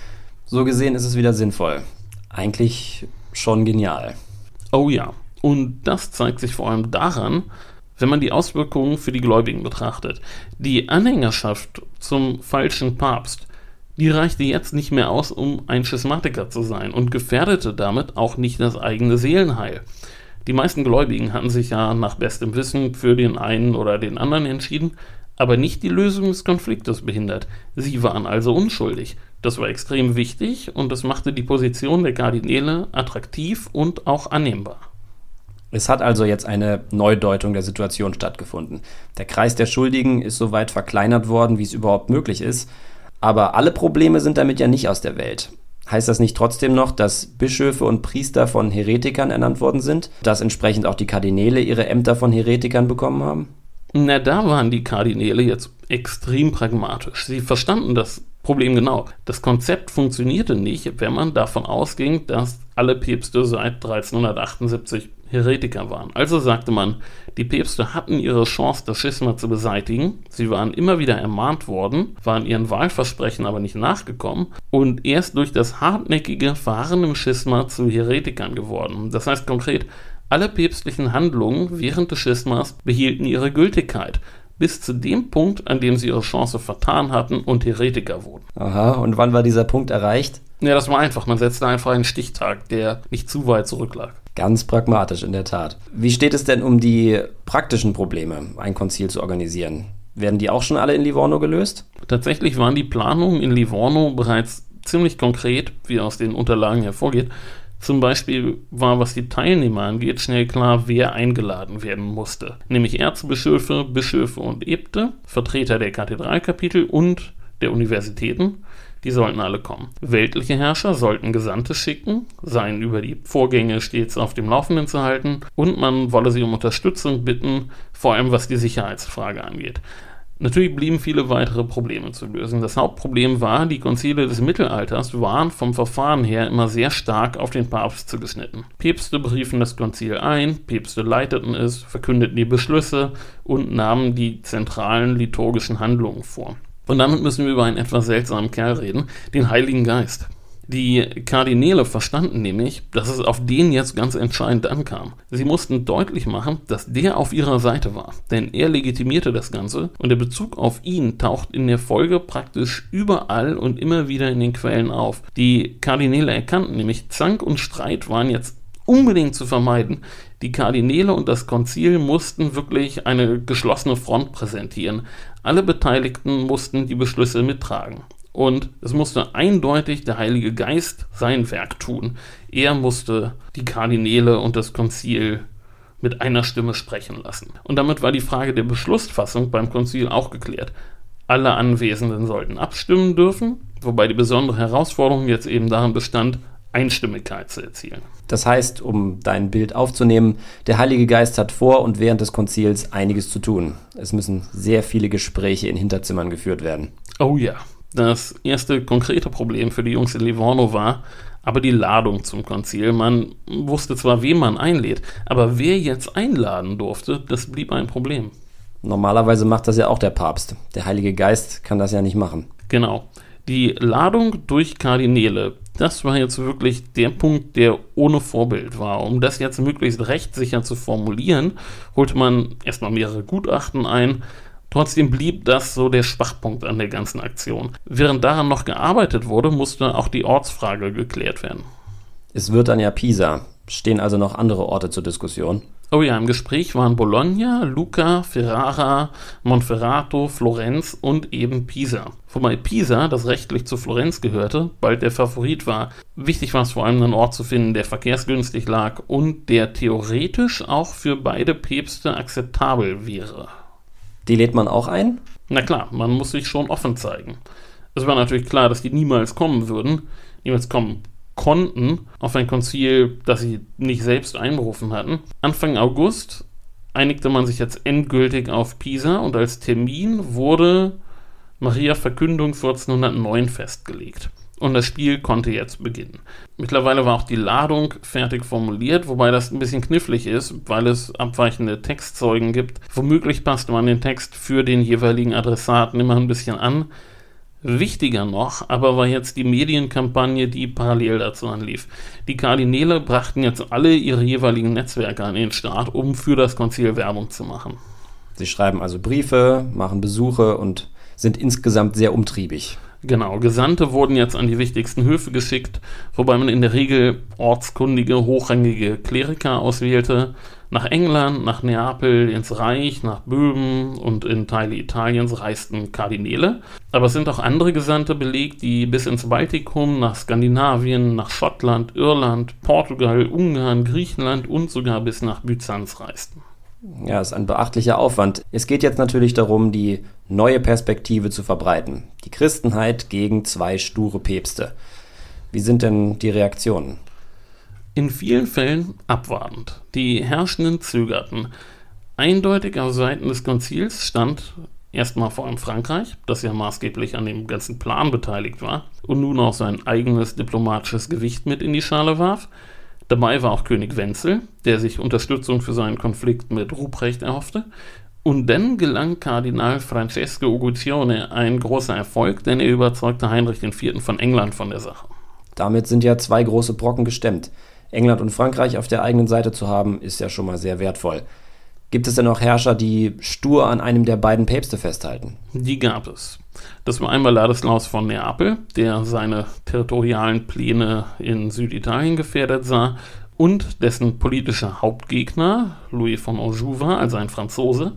So gesehen ist es wieder sinnvoll. Eigentlich schon genial. Oh ja. Und das zeigt sich vor allem daran, wenn man die Auswirkungen für die Gläubigen betrachtet. Die Anhängerschaft zum falschen Papst, die reichte jetzt nicht mehr aus, um ein Schismatiker zu sein und gefährdete damit auch nicht das eigene Seelenheil. Die meisten Gläubigen hatten sich ja nach bestem Wissen für den einen oder den anderen entschieden, aber nicht die Lösung des Konfliktes behindert. Sie waren also unschuldig. Das war extrem wichtig und das machte die Position der Kardinäle attraktiv und auch annehmbar. Es hat also jetzt eine Neudeutung der Situation stattgefunden. Der Kreis der Schuldigen ist so weit verkleinert worden, wie es überhaupt möglich ist. Aber alle Probleme sind damit ja nicht aus der Welt. Heißt das nicht trotzdem noch, dass Bischöfe und Priester von Heretikern ernannt worden sind? Dass entsprechend auch die Kardinäle ihre Ämter von Heretikern bekommen haben? Na, da waren die Kardinäle jetzt extrem pragmatisch. Sie verstanden das Problem genau. Das Konzept funktionierte nicht, wenn man davon ausging, dass alle Päpste seit 1378 Heretiker waren. Also sagte man, die Päpste hatten ihre Chance, das Schisma zu beseitigen. Sie waren immer wieder ermahnt worden, waren ihren Wahlversprechen aber nicht nachgekommen und erst durch das hartnäckige Verharren im Schisma zu Heretikern geworden. Das heißt konkret, alle päpstlichen Handlungen während des Schismas behielten ihre Gültigkeit bis zu dem Punkt, an dem sie ihre Chance vertan hatten und Heretiker wurden. Aha, und wann war dieser Punkt erreicht? Ja, das war einfach. Man setzte einfach einen Stichtag, der nicht zu weit zurücklag. Ganz pragmatisch, in der Tat. Wie steht es denn um die praktischen Probleme, ein Konzil zu organisieren? Werden die auch schon alle in Livorno gelöst? Tatsächlich waren die Planungen in Livorno bereits ziemlich konkret, wie aus den Unterlagen hervorgeht. Zum Beispiel war, was die Teilnehmer angeht, schnell klar, wer eingeladen werden musste. Nämlich Erzbischöfe, Bischöfe und Äbte, Vertreter der Kathedralkapitel und der Universitäten. Die sollten alle kommen. Weltliche Herrscher sollten Gesandte schicken, seien über die Vorgänge stets auf dem Laufenden zu halten und man wolle sie um Unterstützung bitten, vor allem was die Sicherheitsfrage angeht. Natürlich blieben viele weitere Probleme zu lösen. Das Hauptproblem war, die Konzile des Mittelalters waren vom Verfahren her immer sehr stark auf den Papst zugeschnitten. Päpste beriefen das Konzil ein, Päpste leiteten es, verkündeten die Beschlüsse und nahmen die zentralen liturgischen Handlungen vor. Und damit müssen wir über einen etwas seltsamen Kerl reden, den Heiligen Geist. Die Kardinäle verstanden nämlich, dass es auf den jetzt ganz entscheidend ankam. Sie mussten deutlich machen, dass der auf ihrer Seite war, denn er legitimierte das Ganze und der Bezug auf ihn taucht in der Folge praktisch überall und immer wieder in den Quellen auf. Die Kardinäle erkannten nämlich, Zank und Streit waren jetzt unbedingt zu vermeiden. Die Kardinäle und das Konzil mussten wirklich eine geschlossene Front präsentieren. Alle Beteiligten mussten die Beschlüsse mittragen. Und es musste eindeutig der Heilige Geist sein Werk tun. Er musste die Kardinäle und das Konzil mit einer Stimme sprechen lassen. Und damit war die Frage der Beschlussfassung beim Konzil auch geklärt. Alle Anwesenden sollten abstimmen dürfen, wobei die besondere Herausforderung jetzt eben darin bestand, Einstimmigkeit zu erzielen. Das heißt, um dein Bild aufzunehmen, der Heilige Geist hat vor und während des Konzils einiges zu tun. Es müssen sehr viele Gespräche in Hinterzimmern geführt werden. Oh ja, das erste konkrete Problem für die Jungs in Livorno war aber die Ladung zum Konzil. Man wusste zwar, wen man einlädt, aber wer jetzt einladen durfte, das blieb ein Problem. Normalerweise macht das ja auch der Papst. Der Heilige Geist kann das ja nicht machen. Genau. Die Ladung durch Kardinäle, das war jetzt wirklich der Punkt, der ohne Vorbild war. Um das jetzt möglichst rechtssicher zu formulieren, holte man erstmal mehrere Gutachten ein, Trotzdem blieb das so der Schwachpunkt an der ganzen Aktion. Während daran noch gearbeitet wurde, musste auch die Ortsfrage geklärt werden. Es wird dann ja Pisa. Stehen also noch andere Orte zur Diskussion? Oh ja, im Gespräch waren Bologna, Lucca, Ferrara, Monferrato, Florenz und eben Pisa. Wobei Pisa, das rechtlich zu Florenz gehörte, bald der Favorit war. Wichtig war es vor allem, einen Ort zu finden, der verkehrsgünstig lag und der theoretisch auch für beide Päpste akzeptabel wäre. Die lädt man auch ein? Na klar, man muss sich schon offen zeigen. Es war natürlich klar, dass die niemals kommen würden, niemals kommen konnten auf ein Konzil, das sie nicht selbst einberufen hatten. Anfang August einigte man sich jetzt endgültig auf Pisa und als Termin wurde Maria Verkündung 1409 festgelegt und das Spiel konnte jetzt beginnen. Mittlerweile war auch die Ladung fertig formuliert, wobei das ein bisschen knifflig ist, weil es abweichende Textzeugen gibt. Womöglich passte man den Text für den jeweiligen Adressaten immer ein bisschen an. Wichtiger noch aber war jetzt die Medienkampagne, die parallel dazu anlief. Die Kardinäle brachten jetzt alle ihre jeweiligen Netzwerke an den Start, um für das Konzil Werbung zu machen. Sie schreiben also Briefe, machen Besuche und sind insgesamt sehr umtriebig. Genau, Gesandte wurden jetzt an die wichtigsten Höfe geschickt, wobei man in der Regel ortskundige, hochrangige Kleriker auswählte. Nach England, nach Neapel, ins Reich, nach Böhmen und in Teile Italiens reisten Kardinäle. Aber es sind auch andere Gesandte belegt, die bis ins Baltikum, nach Skandinavien, nach Schottland, Irland, Portugal, Ungarn, Griechenland und sogar bis nach Byzanz reisten. Ja, ist ein beachtlicher Aufwand. Es geht jetzt natürlich darum, die neue Perspektive zu verbreiten. Die Christenheit gegen zwei sture Päpste. Wie sind denn die Reaktionen? In vielen Fällen abwartend. Die Herrschenden zögerten. Eindeutig auf Seiten des Konzils stand erstmal vor allem Frankreich, das ja maßgeblich an dem ganzen Plan beteiligt war und nun auch sein eigenes diplomatisches Gewicht mit in die Schale warf. Dabei war auch König Wenzel, der sich Unterstützung für seinen Konflikt mit Ruprecht erhoffte. Und dann gelang Kardinal Francesco Uguccione ein großer Erfolg, denn er überzeugte Heinrich IV. von England von der Sache. Damit sind ja zwei große Brocken gestemmt. England und Frankreich auf der eigenen Seite zu haben, ist ja schon mal sehr wertvoll. Gibt es denn auch Herrscher, die stur an einem der beiden Päpste festhalten? Die gab es. Das war einmal Ladislaus von Neapel, der seine territorialen Pläne in Süditalien gefährdet sah, und dessen politischer Hauptgegner, Louis von Anjou, war, also ein Franzose.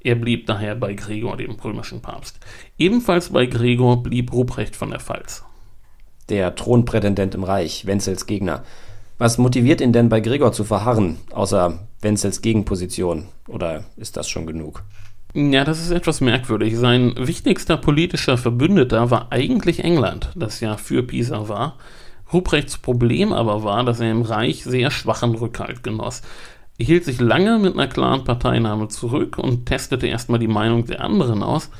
Er blieb daher bei Gregor, dem römischen Papst. Ebenfalls bei Gregor blieb Ruprecht von der Pfalz. Der Thronprätendent im Reich, Wenzels Gegner. Was motiviert ihn denn bei Gregor zu verharren, außer Wenzels Gegenposition? Oder ist das schon genug? Ja, das ist etwas merkwürdig. Sein wichtigster politischer Verbündeter war eigentlich England, das ja für Pisa war. Ruprechts Problem aber war, dass er im Reich sehr schwachen Rückhalt genoss. Er hielt sich lange mit einer klaren Parteinahme zurück und testete erstmal die Meinung der anderen aus.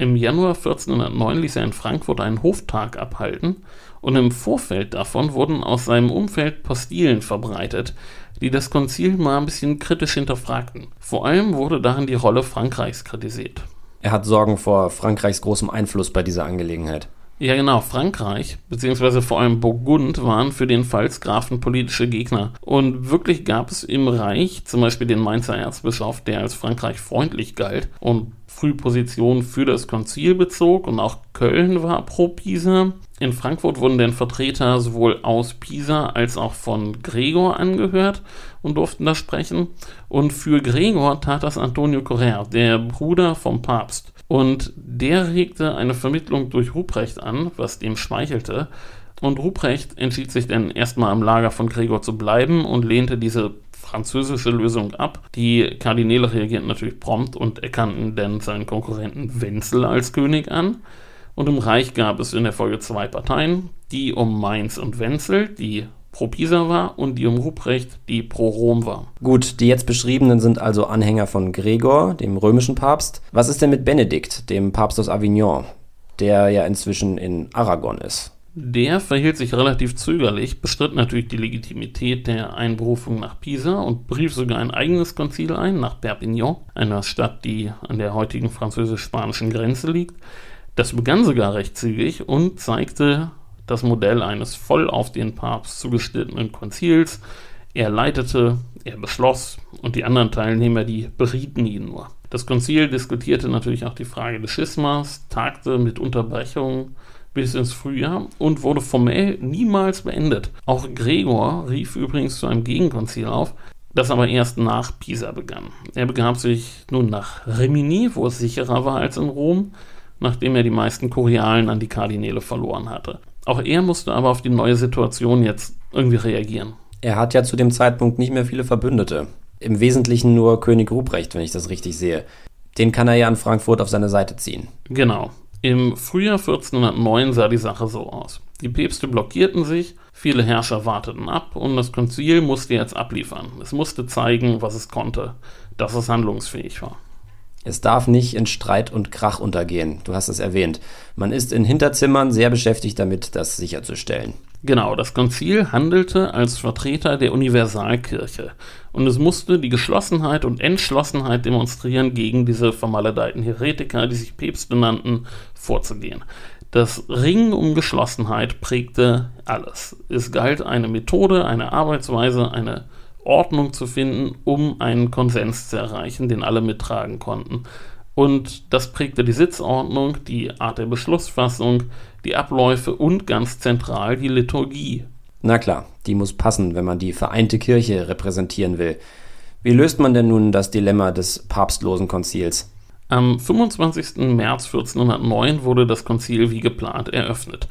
Im Januar 1409 ließ er in Frankfurt einen Hoftag abhalten und im Vorfeld davon wurden aus seinem Umfeld Postilen verbreitet, die das Konzil mal ein bisschen kritisch hinterfragten. Vor allem wurde darin die Rolle Frankreichs kritisiert. Er hat Sorgen vor Frankreichs großem Einfluss bei dieser Angelegenheit. Ja, genau. Frankreich, beziehungsweise vor allem Burgund, waren für den Pfalzgrafen politische Gegner. Und wirklich gab es im Reich zum Beispiel den Mainzer Erzbischof, der als Frankreich freundlich galt und früh Position für das Konzil bezog. Und auch Köln war pro Pisa. In Frankfurt wurden denn Vertreter sowohl aus Pisa als auch von Gregor angehört und durften da sprechen. Und für Gregor tat das Antonio Correa, der Bruder vom Papst. Und der regte eine Vermittlung durch Ruprecht an, was dem schmeichelte. Und Ruprecht entschied sich dann erstmal am Lager von Gregor zu bleiben und lehnte diese französische Lösung ab. Die Kardinäle reagierten natürlich prompt und erkannten dann seinen Konkurrenten Wenzel als König an. Und im Reich gab es in der Folge zwei Parteien, die um Mainz und Wenzel, die pro Pisa war, und die um Ruprecht, die pro Rom war. Gut, die jetzt beschriebenen sind also Anhänger von Gregor, dem römischen Papst. Was ist denn mit Benedikt, dem Papst aus Avignon, der ja inzwischen in Aragon ist? Der verhielt sich relativ zögerlich, bestritt natürlich die Legitimität der Einberufung nach Pisa und berief sogar ein eigenes Konzil ein nach Perpignan, einer Stadt, die an der heutigen französisch-spanischen Grenze liegt. Das begann sogar recht zügig und zeigte das Modell eines voll auf den Papst zugeschnittenen Konzils. Er leitete, er beschloss und die anderen Teilnehmer, die berieten ihn nur. Das Konzil diskutierte natürlich auch die Frage des Schismas, tagte mit Unterbrechungen bis ins Frühjahr und wurde formell niemals beendet. Auch Gregor rief übrigens zu einem Gegenkonzil auf, das aber erst nach Pisa begann. Er begab sich nun nach Rimini, wo es sicherer war als in Rom, nachdem er die meisten Kurialen an die Kardinäle verloren hatte. Auch er musste aber auf die neue Situation jetzt irgendwie reagieren. Er hat ja zu dem Zeitpunkt nicht mehr viele Verbündete. Im Wesentlichen nur König Ruprecht, wenn ich das richtig sehe. Den kann er ja in Frankfurt auf seine Seite ziehen. Genau. Im Frühjahr 1409 sah die Sache so aus. Die Päpste blockierten sich, viele Herrscher warteten ab und das Konzil musste jetzt abliefern. Es musste zeigen, was es konnte, dass es handlungsfähig war. Es darf nicht in Streit und Krach untergehen. Du hast es erwähnt. Man ist in Hinterzimmern sehr beschäftigt damit, das sicherzustellen. Genau, das Konzil handelte als Vertreter der Universalkirche und es musste die Geschlossenheit und Entschlossenheit demonstrieren, gegen diese vermaledeiten Heretiker, die sich Päpste nannten, vorzugehen. Das Ringen um Geschlossenheit prägte alles. Es galt eine Methode, eine Arbeitsweise, eine Ordnung zu finden, um einen Konsens zu erreichen, den alle mittragen konnten. Und das prägte die Sitzordnung, die Art der Beschlussfassung, die Abläufe und ganz zentral die Liturgie. Na klar, die muss passen, wenn man die vereinte Kirche repräsentieren will. Wie löst man denn nun das Dilemma des papstlosen Konzils? Am 25. März 1409 wurde das Konzil wie geplant eröffnet.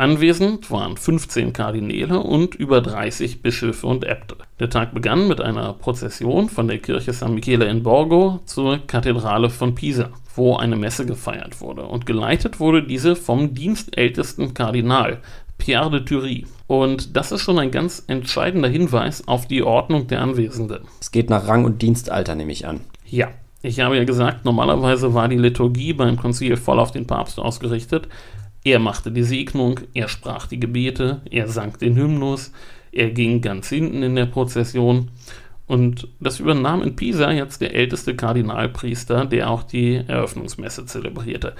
Anwesend waren 15 Kardinäle und über 30 Bischöfe und Äbte. Der Tag begann mit einer Prozession von der Kirche San Michele in Borgo zur Kathedrale von Pisa, wo eine Messe gefeiert wurde. Und geleitet wurde diese vom dienstältesten Kardinal, Pierre de Thury. Und das ist schon ein ganz entscheidender Hinweis auf die Ordnung der Anwesenden. Es geht nach Rang und Dienstalter, nehme ich an. Ja, ich habe ja gesagt, normalerweise war die Liturgie beim Konzil voll auf den Papst ausgerichtet. Er machte die Segnung, er sprach die Gebete, er sang den Hymnus, er ging ganz hinten in der Prozession. Und das übernahm in Pisa jetzt der älteste Kardinalpriester, der auch die Eröffnungsmesse zelebrierte.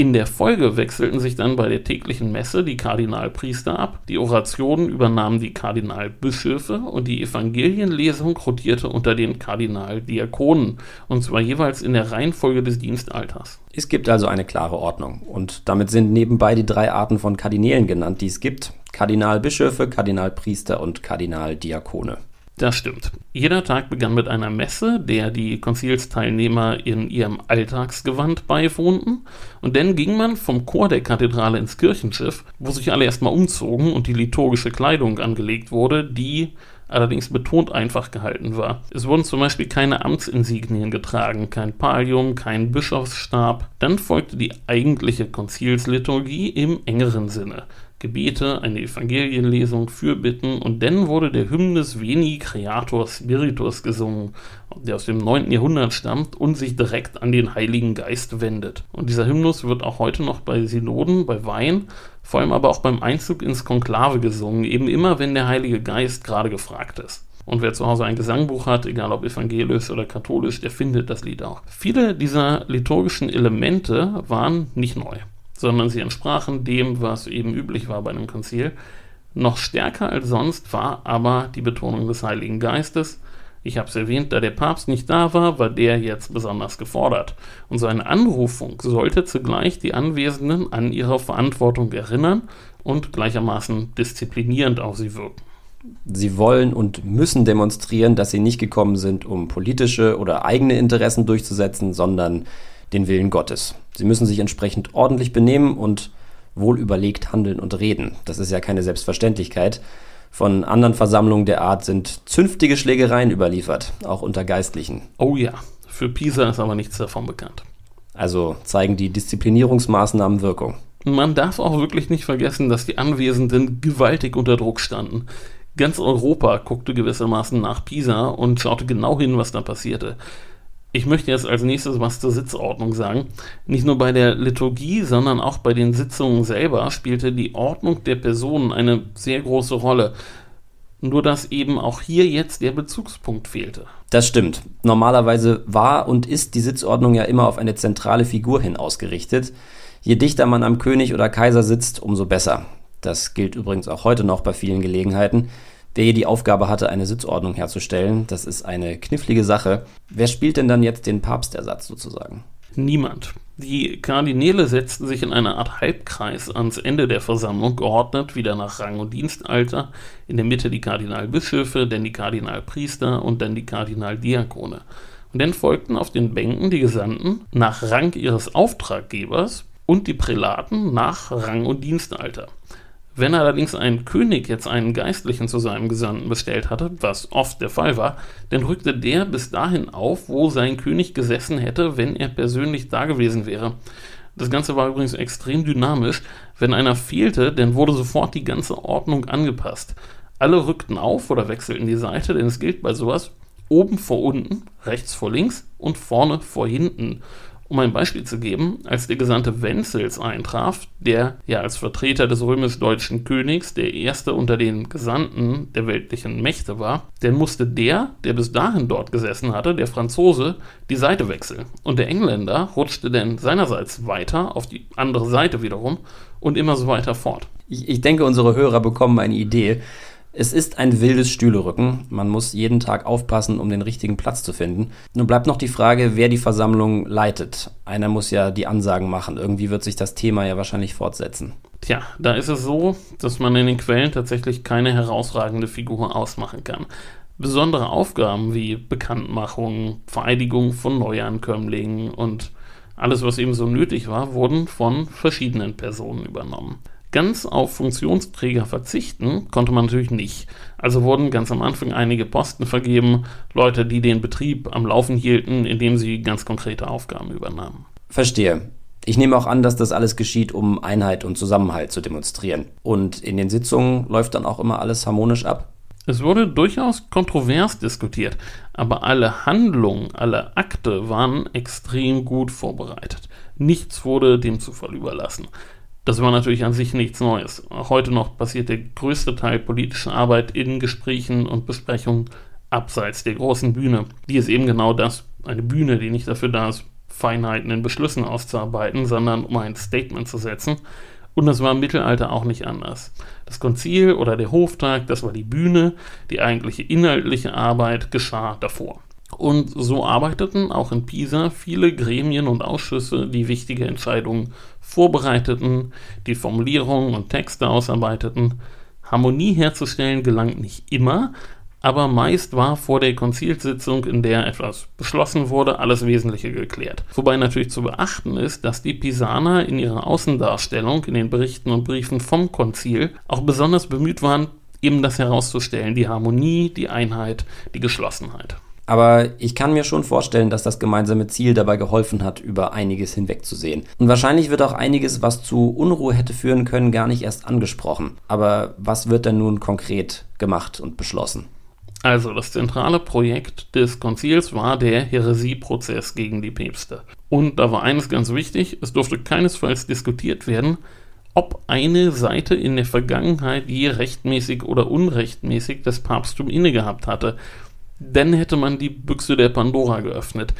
In der Folge wechselten sich dann bei der täglichen Messe die Kardinalpriester ab, die Orationen übernahmen die Kardinalbischöfe und die Evangelienlesung rotierte unter den Kardinaldiakonen, und zwar jeweils in der Reihenfolge des Dienstalters. Es gibt also eine klare Ordnung, und damit sind nebenbei die drei Arten von Kardinälen genannt, die es gibt: Kardinalbischöfe, Kardinalpriester und Kardinaldiakone. Das stimmt. Jeder Tag begann mit einer Messe, der die Konzilsteilnehmer in ihrem Alltagsgewand beiwohnten, und dann ging man vom Chor der Kathedrale ins Kirchenschiff, wo sich alle erstmal umzogen und die liturgische Kleidung angelegt wurde, die allerdings betont einfach gehalten war. Es wurden zum Beispiel keine Amtsinsignien getragen, kein Pallium, kein Bischofsstab. Dann folgte die eigentliche Konzilsliturgie im engeren Sinne. Gebete, eine Evangelienlesung, Fürbitten und dann wurde der Hymnus Veni Creator Spiritus gesungen, der aus dem 9. Jahrhundert stammt und sich direkt an den Heiligen Geist wendet. Und dieser Hymnus wird auch heute noch bei Synoden, bei Wein, vor allem aber auch beim Einzug ins Konklave gesungen, eben immer wenn der Heilige Geist gerade gefragt ist. Und wer zu Hause ein Gesangbuch hat, egal ob evangelisch oder katholisch, der findet das Lied auch. Viele dieser liturgischen Elemente waren nicht neu sondern sie entsprachen dem, was eben üblich war bei einem Konzil. Noch stärker als sonst war aber die Betonung des Heiligen Geistes. Ich habe es erwähnt, da der Papst nicht da war, war der jetzt besonders gefordert. Und so eine Anrufung sollte zugleich die Anwesenden an ihre Verantwortung erinnern und gleichermaßen disziplinierend auf sie wirken. Sie wollen und müssen demonstrieren, dass sie nicht gekommen sind, um politische oder eigene Interessen durchzusetzen, sondern den Willen Gottes. Sie müssen sich entsprechend ordentlich benehmen und wohl überlegt handeln und reden. Das ist ja keine Selbstverständlichkeit. Von anderen Versammlungen der Art sind zünftige Schlägereien überliefert, auch unter Geistlichen. Oh ja, für Pisa ist aber nichts davon bekannt. Also zeigen die Disziplinierungsmaßnahmen Wirkung. Man darf auch wirklich nicht vergessen, dass die Anwesenden gewaltig unter Druck standen. Ganz Europa guckte gewissermaßen nach Pisa und schaute genau hin, was da passierte. Ich möchte jetzt als nächstes was zur Sitzordnung sagen. Nicht nur bei der Liturgie, sondern auch bei den Sitzungen selber spielte die Ordnung der Personen eine sehr große Rolle. Nur dass eben auch hier jetzt der Bezugspunkt fehlte. Das stimmt. Normalerweise war und ist die Sitzordnung ja immer auf eine zentrale Figur hin ausgerichtet. Je dichter man am König oder Kaiser sitzt, umso besser. Das gilt übrigens auch heute noch bei vielen Gelegenheiten der hier die Aufgabe hatte, eine Sitzordnung herzustellen. Das ist eine knifflige Sache. Wer spielt denn dann jetzt den Papstersatz sozusagen? Niemand. Die Kardinäle setzten sich in einer Art Halbkreis ans Ende der Versammlung, geordnet wieder nach Rang und Dienstalter. In der Mitte die Kardinalbischöfe, dann die Kardinalpriester und dann die Kardinaldiakone. Und dann folgten auf den Bänken die Gesandten nach Rang ihres Auftraggebers und die Prälaten nach Rang und Dienstalter. Wenn allerdings ein König jetzt einen Geistlichen zu seinem Gesandten bestellt hatte, was oft der Fall war, dann rückte der bis dahin auf, wo sein König gesessen hätte, wenn er persönlich da gewesen wäre. Das Ganze war übrigens extrem dynamisch. Wenn einer fehlte, dann wurde sofort die ganze Ordnung angepasst. Alle rückten auf oder wechselten die Seite, denn es gilt bei sowas oben vor unten, rechts vor links und vorne vor hinten. Um ein Beispiel zu geben, als der Gesandte Wenzels eintraf, der ja als Vertreter des römisch-deutschen Königs der erste unter den Gesandten der weltlichen Mächte war, dann musste der, der bis dahin dort gesessen hatte, der Franzose, die Seite wechseln. Und der Engländer rutschte dann seinerseits weiter auf die andere Seite wiederum und immer so weiter fort. Ich, ich denke, unsere Hörer bekommen eine Idee. Es ist ein wildes Stühlerücken. Man muss jeden Tag aufpassen, um den richtigen Platz zu finden. Nun bleibt noch die Frage, wer die Versammlung leitet. Einer muss ja die Ansagen machen. Irgendwie wird sich das Thema ja wahrscheinlich fortsetzen. Tja, da ist es so, dass man in den Quellen tatsächlich keine herausragende Figur ausmachen kann. Besondere Aufgaben wie Bekanntmachung, Vereidigung von Neuankömmlingen und alles, was eben so nötig war, wurden von verschiedenen Personen übernommen. Ganz auf Funktionsträger verzichten konnte man natürlich nicht. Also wurden ganz am Anfang einige Posten vergeben, Leute, die den Betrieb am Laufen hielten, indem sie ganz konkrete Aufgaben übernahmen. Verstehe. Ich nehme auch an, dass das alles geschieht, um Einheit und Zusammenhalt zu demonstrieren. Und in den Sitzungen läuft dann auch immer alles harmonisch ab. Es wurde durchaus kontrovers diskutiert, aber alle Handlungen, alle Akte waren extrem gut vorbereitet. Nichts wurde dem Zufall überlassen. Das war natürlich an sich nichts Neues. Heute noch passiert der größte Teil politischer Arbeit in Gesprächen und Besprechungen abseits der großen Bühne. Die ist eben genau das, eine Bühne, die nicht dafür da ist, Feinheiten in Beschlüssen auszuarbeiten, sondern um ein Statement zu setzen. Und das war im Mittelalter auch nicht anders. Das Konzil oder der Hoftag, das war die Bühne, die eigentliche inhaltliche Arbeit geschah davor. Und so arbeiteten auch in Pisa viele Gremien und Ausschüsse, die wichtige Entscheidungen vorbereiteten, die Formulierungen und Texte ausarbeiteten. Harmonie herzustellen gelang nicht immer, aber meist war vor der Konzilssitzung, in der etwas beschlossen wurde, alles Wesentliche geklärt. Wobei natürlich zu beachten ist, dass die Pisaner in ihrer Außendarstellung, in den Berichten und Briefen vom Konzil, auch besonders bemüht waren, eben das herauszustellen, die Harmonie, die Einheit, die Geschlossenheit. Aber ich kann mir schon vorstellen, dass das gemeinsame Ziel dabei geholfen hat, über einiges hinwegzusehen. Und wahrscheinlich wird auch einiges, was zu Unruhe hätte führen können, gar nicht erst angesprochen. Aber was wird denn nun konkret gemacht und beschlossen? Also das zentrale Projekt des Konzils war der Häresieprozess gegen die Päpste. Und da war eines ganz wichtig, es durfte keinesfalls diskutiert werden, ob eine Seite in der Vergangenheit je rechtmäßig oder unrechtmäßig das Papsttum innegehabt hatte. Dann hätte man die Büchse der Pandora geöffnet.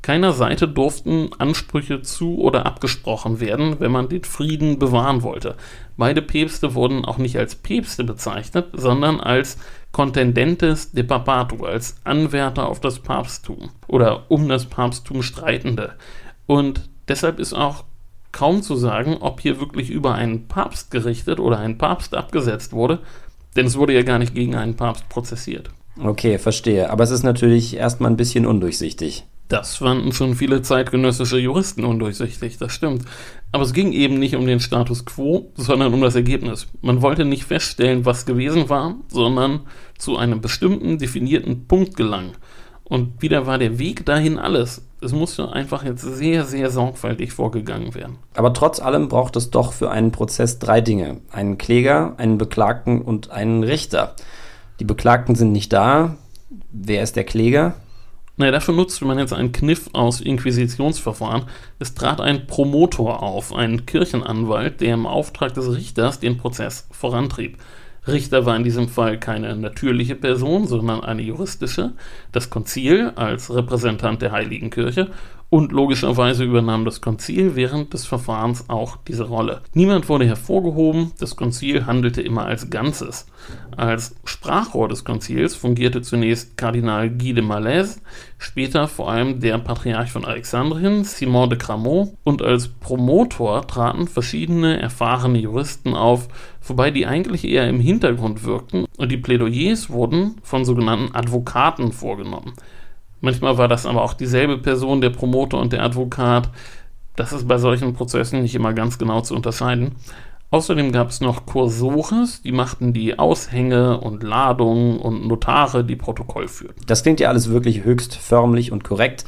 Keiner Seite durften Ansprüche zu oder abgesprochen werden, wenn man den Frieden bewahren wollte. Beide Päpste wurden auch nicht als Päpste bezeichnet, sondern als Contendentes de Papato, als Anwärter auf das Papsttum oder um das Papsttum Streitende. Und deshalb ist auch kaum zu sagen, ob hier wirklich über einen Papst gerichtet oder ein Papst abgesetzt wurde, denn es wurde ja gar nicht gegen einen Papst prozessiert. Okay, verstehe. Aber es ist natürlich erstmal ein bisschen undurchsichtig. Das fanden schon viele zeitgenössische Juristen undurchsichtig, das stimmt. Aber es ging eben nicht um den Status quo, sondern um das Ergebnis. Man wollte nicht feststellen, was gewesen war, sondern zu einem bestimmten definierten Punkt gelangen. Und wieder war der Weg dahin alles. Es musste einfach jetzt sehr, sehr sorgfältig vorgegangen werden. Aber trotz allem braucht es doch für einen Prozess drei Dinge. Einen Kläger, einen Beklagten und einen Richter. Die Beklagten sind nicht da. Wer ist der Kläger? Naja, dafür nutzte man jetzt einen Kniff aus Inquisitionsverfahren. Es trat ein Promotor auf, ein Kirchenanwalt, der im Auftrag des Richters den Prozess vorantrieb. Richter war in diesem Fall keine natürliche Person, sondern eine juristische, das Konzil als Repräsentant der Heiligen Kirche und logischerweise übernahm das Konzil während des Verfahrens auch diese Rolle. Niemand wurde hervorgehoben, das Konzil handelte immer als Ganzes. Als Sprachrohr des Konzils fungierte zunächst Kardinal Guy de Malaise, später vor allem der Patriarch von Alexandrien, Simon de Cramont, und als Promotor traten verschiedene erfahrene Juristen auf, wobei die eigentlich eher im Hintergrund wirkten und die Plädoyers wurden von sogenannten Advokaten vorgenommen. Manchmal war das aber auch dieselbe Person, der Promoter und der Advokat. Das ist bei solchen Prozessen nicht immer ganz genau zu unterscheiden. Außerdem gab es noch Kursores, die machten die Aushänge und Ladungen und Notare, die Protokoll führten. Das klingt ja alles wirklich höchst förmlich und korrekt.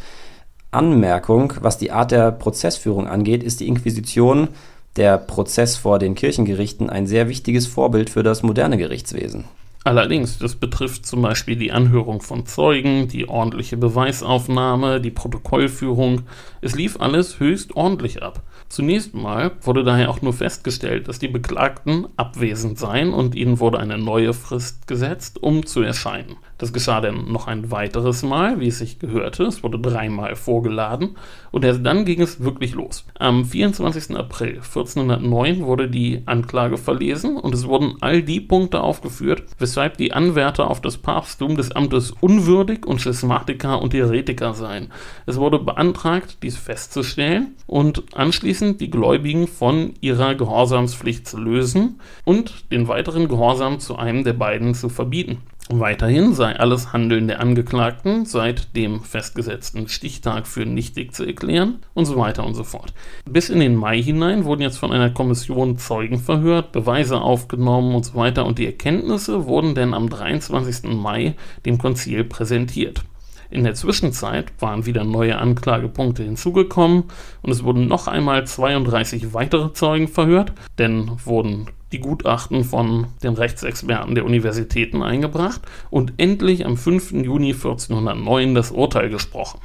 Anmerkung, was die Art der Prozessführung angeht, ist die Inquisition, der Prozess vor den Kirchengerichten, ein sehr wichtiges Vorbild für das moderne Gerichtswesen. Allerdings, das betrifft zum Beispiel die Anhörung von Zeugen, die ordentliche Beweisaufnahme, die Protokollführung. Es lief alles höchst ordentlich ab. Zunächst mal wurde daher auch nur festgestellt, dass die Beklagten abwesend seien und ihnen wurde eine neue Frist gesetzt, um zu erscheinen. Das geschah dann noch ein weiteres Mal, wie es sich gehörte. Es wurde dreimal vorgeladen und erst dann ging es wirklich los. Am 24. April 1409 wurde die Anklage verlesen und es wurden all die Punkte aufgeführt, weshalb die Anwärter auf das Papsttum des Amtes unwürdig und Schismatiker und Heretiker seien. Es wurde beantragt, dies festzustellen und anschließend die Gläubigen von ihrer Gehorsamspflicht zu lösen und den weiteren Gehorsam zu einem der beiden zu verbieten. Weiterhin sei alles Handeln der Angeklagten seit dem festgesetzten Stichtag für nichtig zu erklären und so weiter und so fort. Bis in den Mai hinein wurden jetzt von einer Kommission Zeugen verhört, Beweise aufgenommen und so weiter und die Erkenntnisse wurden dann am 23. Mai dem Konzil präsentiert. In der Zwischenzeit waren wieder neue Anklagepunkte hinzugekommen und es wurden noch einmal 32 weitere Zeugen verhört, denn wurden die Gutachten von den Rechtsexperten der Universitäten eingebracht und endlich am 5. Juni 1409 das Urteil gesprochen.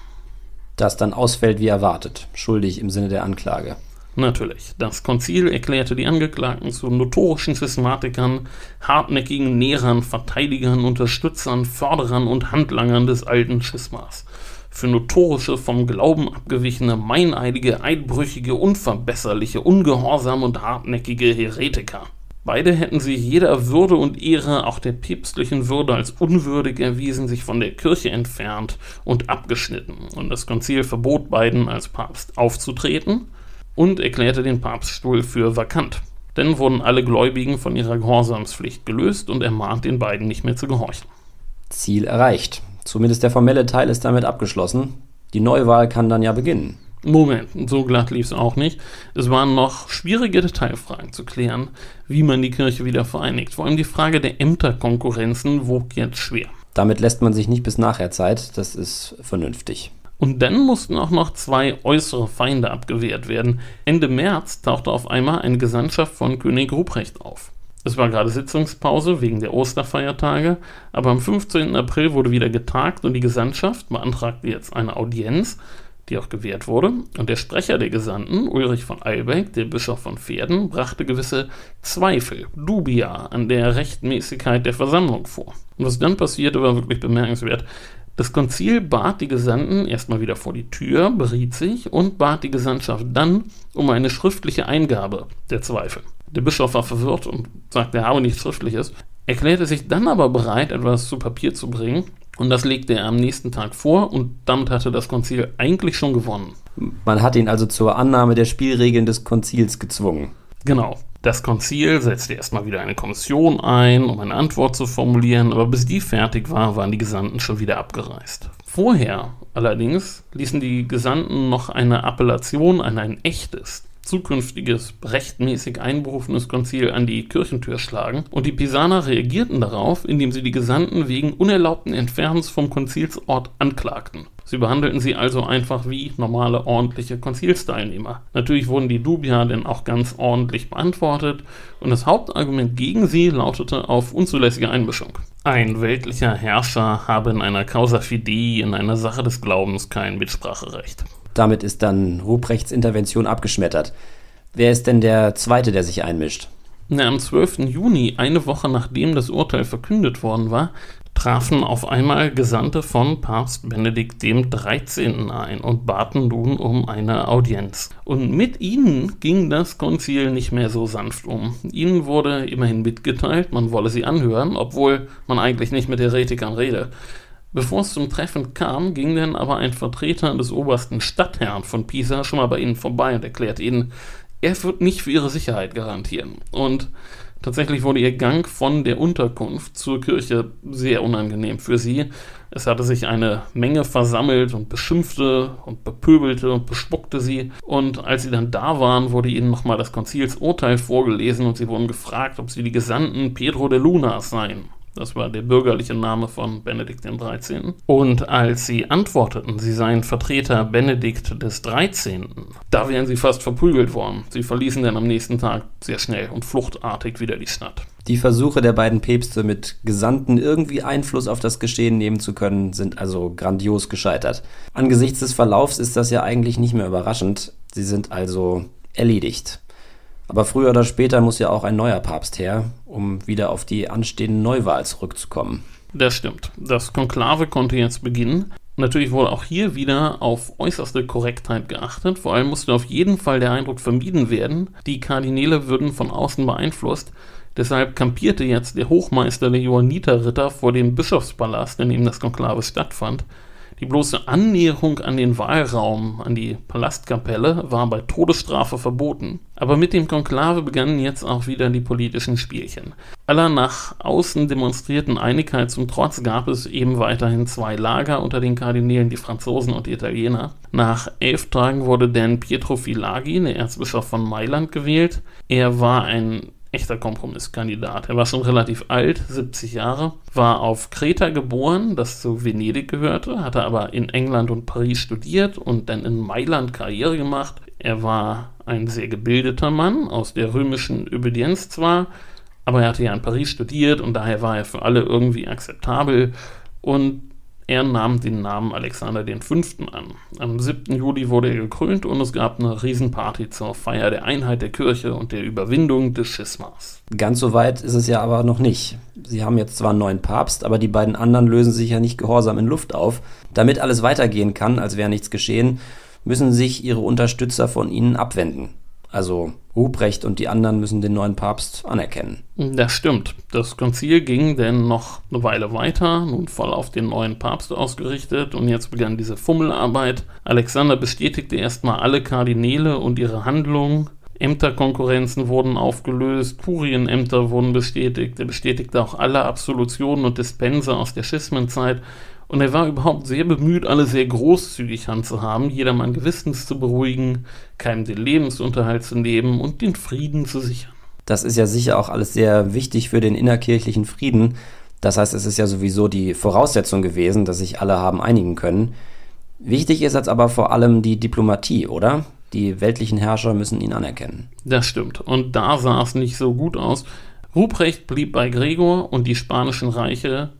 Das dann ausfällt wie erwartet, schuldig im Sinne der Anklage. Natürlich. Das Konzil erklärte die Angeklagten zu notorischen Systematikern, hartnäckigen Nährern, Verteidigern, Unterstützern, Förderern und Handlangern des alten Schismas. Für notorische, vom Glauben abgewichene, meineidige, eidbrüchige, unverbesserliche, ungehorsame und hartnäckige Heretiker. Beide hätten sich jeder Würde und Ehre, auch der päpstlichen Würde, als unwürdig erwiesen, sich von der Kirche entfernt und abgeschnitten. Und das Konzil verbot beiden, als Papst aufzutreten und erklärte den Papststuhl für vakant. Dann wurden alle Gläubigen von ihrer Gehorsamspflicht gelöst und ermahnt den beiden nicht mehr zu gehorchen. Ziel erreicht. Zumindest der formelle Teil ist damit abgeschlossen. Die Neuwahl kann dann ja beginnen. Moment, so glatt lief es auch nicht. Es waren noch schwierige Detailfragen zu klären, wie man die Kirche wieder vereinigt. Vor allem die Frage der Ämterkonkurrenzen wog jetzt schwer. Damit lässt man sich nicht bis nachher Zeit, das ist vernünftig. Und dann mussten auch noch zwei äußere Feinde abgewehrt werden. Ende März tauchte auf einmal eine Gesandtschaft von König Ruprecht auf. Es war gerade Sitzungspause wegen der Osterfeiertage, aber am 15. April wurde wieder getagt und die Gesandtschaft beantragte jetzt eine Audienz, die auch gewährt wurde. Und der Sprecher der Gesandten, Ulrich von Eilbeck, der Bischof von Pferden, brachte gewisse Zweifel, Dubia, an der Rechtmäßigkeit der Versammlung vor. Und was dann passierte, war wirklich bemerkenswert. Das Konzil bat die Gesandten erstmal wieder vor die Tür, beriet sich und bat die Gesandtschaft dann um eine schriftliche Eingabe der Zweifel. Der Bischof war verwirrt und sagte, er habe nichts Schriftliches, erklärte sich dann aber bereit, etwas zu Papier zu bringen und das legte er am nächsten Tag vor und damit hatte das Konzil eigentlich schon gewonnen. Man hat ihn also zur Annahme der Spielregeln des Konzils gezwungen. Genau. Das Konzil setzte erstmal wieder eine Kommission ein, um eine Antwort zu formulieren, aber bis die fertig war, waren die Gesandten schon wieder abgereist. Vorher allerdings ließen die Gesandten noch eine Appellation an ein echtes, zukünftiges, rechtmäßig einberufenes Konzil an die Kirchentür schlagen, und die Pisaner reagierten darauf, indem sie die Gesandten wegen unerlaubten Entfernens vom Konzilsort anklagten. Sie behandelten sie also einfach wie normale, ordentliche Konzilsteilnehmer. Natürlich wurden die Dubia denn auch ganz ordentlich beantwortet und das Hauptargument gegen sie lautete auf unzulässige Einmischung. Ein weltlicher Herrscher habe in einer Causa Fidei, in einer Sache des Glaubens, kein Mitspracherecht. Damit ist dann Ruprechts Intervention abgeschmettert. Wer ist denn der Zweite, der sich einmischt? Na, am 12. Juni, eine Woche nachdem das Urteil verkündet worden war, trafen auf einmal Gesandte von Papst Benedikt XIII. ein und baten nun um eine Audienz. Und mit ihnen ging das Konzil nicht mehr so sanft um. Ihnen wurde immerhin mitgeteilt, man wolle sie anhören, obwohl man eigentlich nicht mit Heretikern rede. Bevor es zum Treffen kam, ging dann aber ein Vertreter des obersten Stadtherrn von Pisa schon mal bei ihnen vorbei und erklärte ihnen, er wird nicht für ihre Sicherheit garantieren. Und Tatsächlich wurde ihr Gang von der Unterkunft zur Kirche sehr unangenehm für sie. Es hatte sich eine Menge versammelt und beschimpfte und bepöbelte und bespuckte sie. Und als sie dann da waren, wurde ihnen nochmal das Konzilsurteil vorgelesen und sie wurden gefragt, ob sie die Gesandten Pedro de Luna seien. Das war der bürgerliche Name von Benedikt XIII. Und als sie antworteten, sie seien Vertreter Benedikt des 13., da wären sie fast verprügelt worden. Sie verließen dann am nächsten Tag sehr schnell und fluchtartig wieder die Stadt. Die Versuche der beiden Päpste mit Gesandten irgendwie Einfluss auf das Geschehen nehmen zu können, sind also grandios gescheitert. Angesichts des Verlaufs ist das ja eigentlich nicht mehr überraschend. Sie sind also erledigt. Aber früher oder später muss ja auch ein neuer Papst her, um wieder auf die anstehende Neuwahl zurückzukommen. Das stimmt. Das Konklave konnte jetzt beginnen. Natürlich wurde auch hier wieder auf äußerste Korrektheit geachtet. Vor allem musste auf jeden Fall der Eindruck vermieden werden, die Kardinäle würden von außen beeinflusst. Deshalb kampierte jetzt der Hochmeister der Johanniterritter vor dem Bischofspalast, in dem das Konklave stattfand, die bloße Annäherung an den Wahlraum, an die Palastkapelle, war bei Todesstrafe verboten. Aber mit dem Konklave begannen jetzt auch wieder die politischen Spielchen. Aller nach außen demonstrierten Einigkeit zum Trotz gab es eben weiterhin zwei Lager unter den Kardinälen, die Franzosen und die Italiener. Nach elf Tagen wurde dann Pietro Filagi, der Erzbischof von Mailand, gewählt. Er war ein echter Kompromisskandidat. Er war schon relativ alt, 70 Jahre, war auf Kreta geboren, das zu Venedig gehörte, hatte aber in England und Paris studiert und dann in Mailand Karriere gemacht. Er war ein sehr gebildeter Mann, aus der römischen Obedienz zwar, aber er hatte ja in Paris studiert und daher war er für alle irgendwie akzeptabel und er nahm den Namen Alexander V. an. Am 7. Juli wurde er gekrönt und es gab eine Riesenparty zur Feier der Einheit der Kirche und der Überwindung des Schismas. Ganz so weit ist es ja aber noch nicht. Sie haben jetzt zwar einen neuen Papst, aber die beiden anderen lösen sich ja nicht gehorsam in Luft auf. Damit alles weitergehen kann, als wäre nichts geschehen, müssen sich ihre Unterstützer von ihnen abwenden. Also Ruprecht und die anderen müssen den neuen Papst anerkennen. Das stimmt. Das Konzil ging denn noch eine Weile weiter, nun voll auf den neuen Papst ausgerichtet und jetzt begann diese Fummelarbeit. Alexander bestätigte erstmal alle Kardinäle und ihre Handlungen. Ämterkonkurrenzen wurden aufgelöst, Kurienämter wurden bestätigt, er bestätigte auch alle Absolutionen und Dispenser aus der Schismenzeit und er war überhaupt sehr bemüht, alle sehr großzügig handzuhaben, jedermann Gewissens zu beruhigen, keinem den Lebensunterhalt zu nehmen und den Frieden zu sichern. Das ist ja sicher auch alles sehr wichtig für den innerkirchlichen Frieden. Das heißt, es ist ja sowieso die Voraussetzung gewesen, dass sich alle haben einigen können. Wichtig ist jetzt aber vor allem die Diplomatie, oder? Die weltlichen Herrscher müssen ihn anerkennen. Das stimmt. Und da sah es nicht so gut aus. Ruprecht blieb bei Gregor und die spanischen Reiche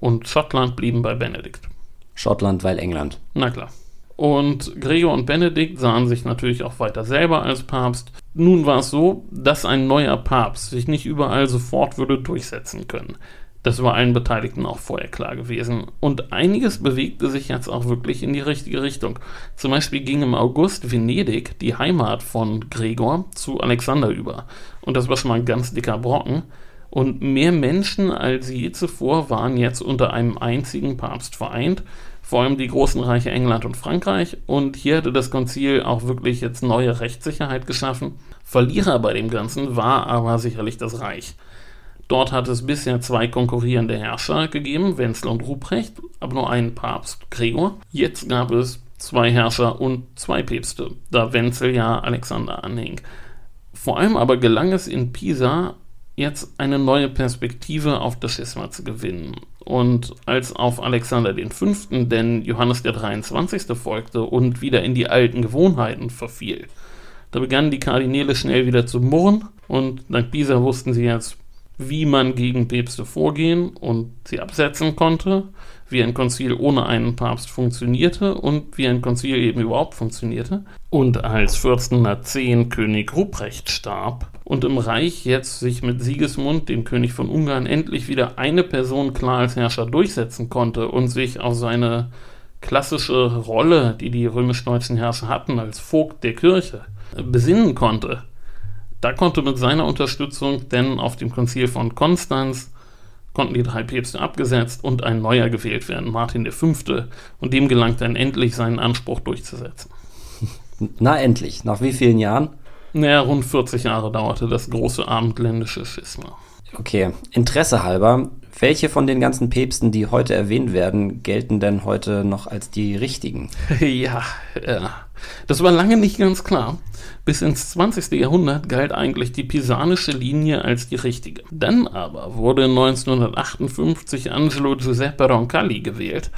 und Schottland blieben bei Benedikt. Schottland, weil England. Na klar. Und Gregor und Benedikt sahen sich natürlich auch weiter selber als Papst. Nun war es so, dass ein neuer Papst sich nicht überall sofort würde durchsetzen können. Das war allen Beteiligten auch vorher klar gewesen. Und einiges bewegte sich jetzt auch wirklich in die richtige Richtung. Zum Beispiel ging im August Venedig, die Heimat von Gregor, zu Alexander über. Und das war schon mal ein ganz dicker Brocken. Und mehr Menschen als je zuvor waren jetzt unter einem einzigen Papst vereint, vor allem die großen Reiche England und Frankreich. Und hier hatte das Konzil auch wirklich jetzt neue Rechtssicherheit geschaffen. Verlierer bei dem Ganzen war aber sicherlich das Reich. Dort hat es bisher zwei konkurrierende Herrscher gegeben, Wenzel und Ruprecht, aber nur einen Papst, Gregor. Jetzt gab es zwei Herrscher und zwei Päpste, da Wenzel ja Alexander anhing. Vor allem aber gelang es in Pisa jetzt eine neue Perspektive auf das Schisma zu gewinnen. Und als auf Alexander V. denn Johannes der 23. folgte und wieder in die alten Gewohnheiten verfiel, da begannen die Kardinäle schnell wieder zu murren und dank Pisa wussten sie jetzt, wie man gegen Päpste vorgehen und sie absetzen konnte, wie ein Konzil ohne einen Papst funktionierte und wie ein Konzil eben überhaupt funktionierte. Und als 1410 König Ruprecht starb, und im Reich jetzt sich mit Sigismund, dem König von Ungarn, endlich wieder eine Person klar als Herrscher durchsetzen konnte und sich auf seine klassische Rolle, die die römisch-deutschen Herrscher hatten, als Vogt der Kirche, besinnen konnte. Da konnte mit seiner Unterstützung denn auf dem Konzil von Konstanz konnten die drei Päpste abgesetzt und ein neuer gewählt werden, Martin V. Und dem gelang dann endlich seinen Anspruch durchzusetzen. Na endlich, nach wie vielen Jahren? Naja, rund 40 Jahre dauerte das große abendländische Schisma. Okay, Interesse halber, Welche von den ganzen Päpsten, die heute erwähnt werden, gelten denn heute noch als die richtigen? ja, ja. Das war lange nicht ganz klar. Bis ins 20. Jahrhundert galt eigentlich die pisanische Linie als die richtige. Dann aber wurde 1958 Angelo Giuseppe Roncalli gewählt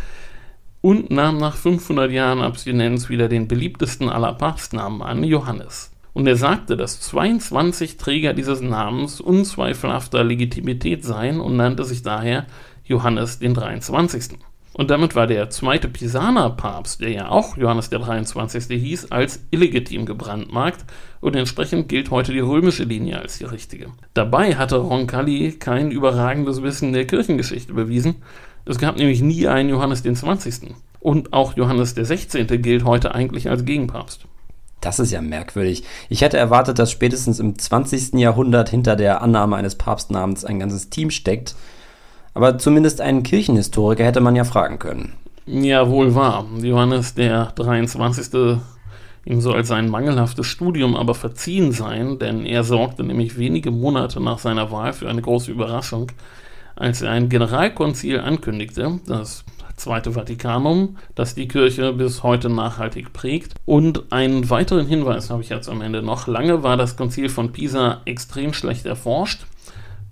und nahm nach 500 Jahren Abstinenz wieder den beliebtesten aller Papstnamen an, Johannes. Und er sagte, dass 22 Träger dieses Namens unzweifelhafter Legitimität seien und nannte sich daher Johannes den 23. Und damit war der zweite Pisaner Papst, der ja auch Johannes der 23. hieß, als illegitim gebrandmarkt und entsprechend gilt heute die römische Linie als die richtige. Dabei hatte Roncalli kein überragendes Wissen der Kirchengeschichte bewiesen. Es gab nämlich nie einen Johannes den 20. Und auch Johannes der 16. gilt heute eigentlich als Gegenpapst. Das ist ja merkwürdig. Ich hätte erwartet, dass spätestens im 20. Jahrhundert hinter der Annahme eines Papstnamens ein ganzes Team steckt, aber zumindest einen Kirchenhistoriker hätte man ja fragen können. Ja, wohl wahr. Johannes der 23. ihm soll sein mangelhaftes Studium aber verziehen sein, denn er sorgte nämlich wenige Monate nach seiner Wahl für eine große Überraschung, als er ein Generalkonzil ankündigte, das Zweite Vatikanum, das die Kirche bis heute nachhaltig prägt. Und einen weiteren Hinweis habe ich jetzt am Ende noch. Lange war das Konzil von Pisa extrem schlecht erforscht.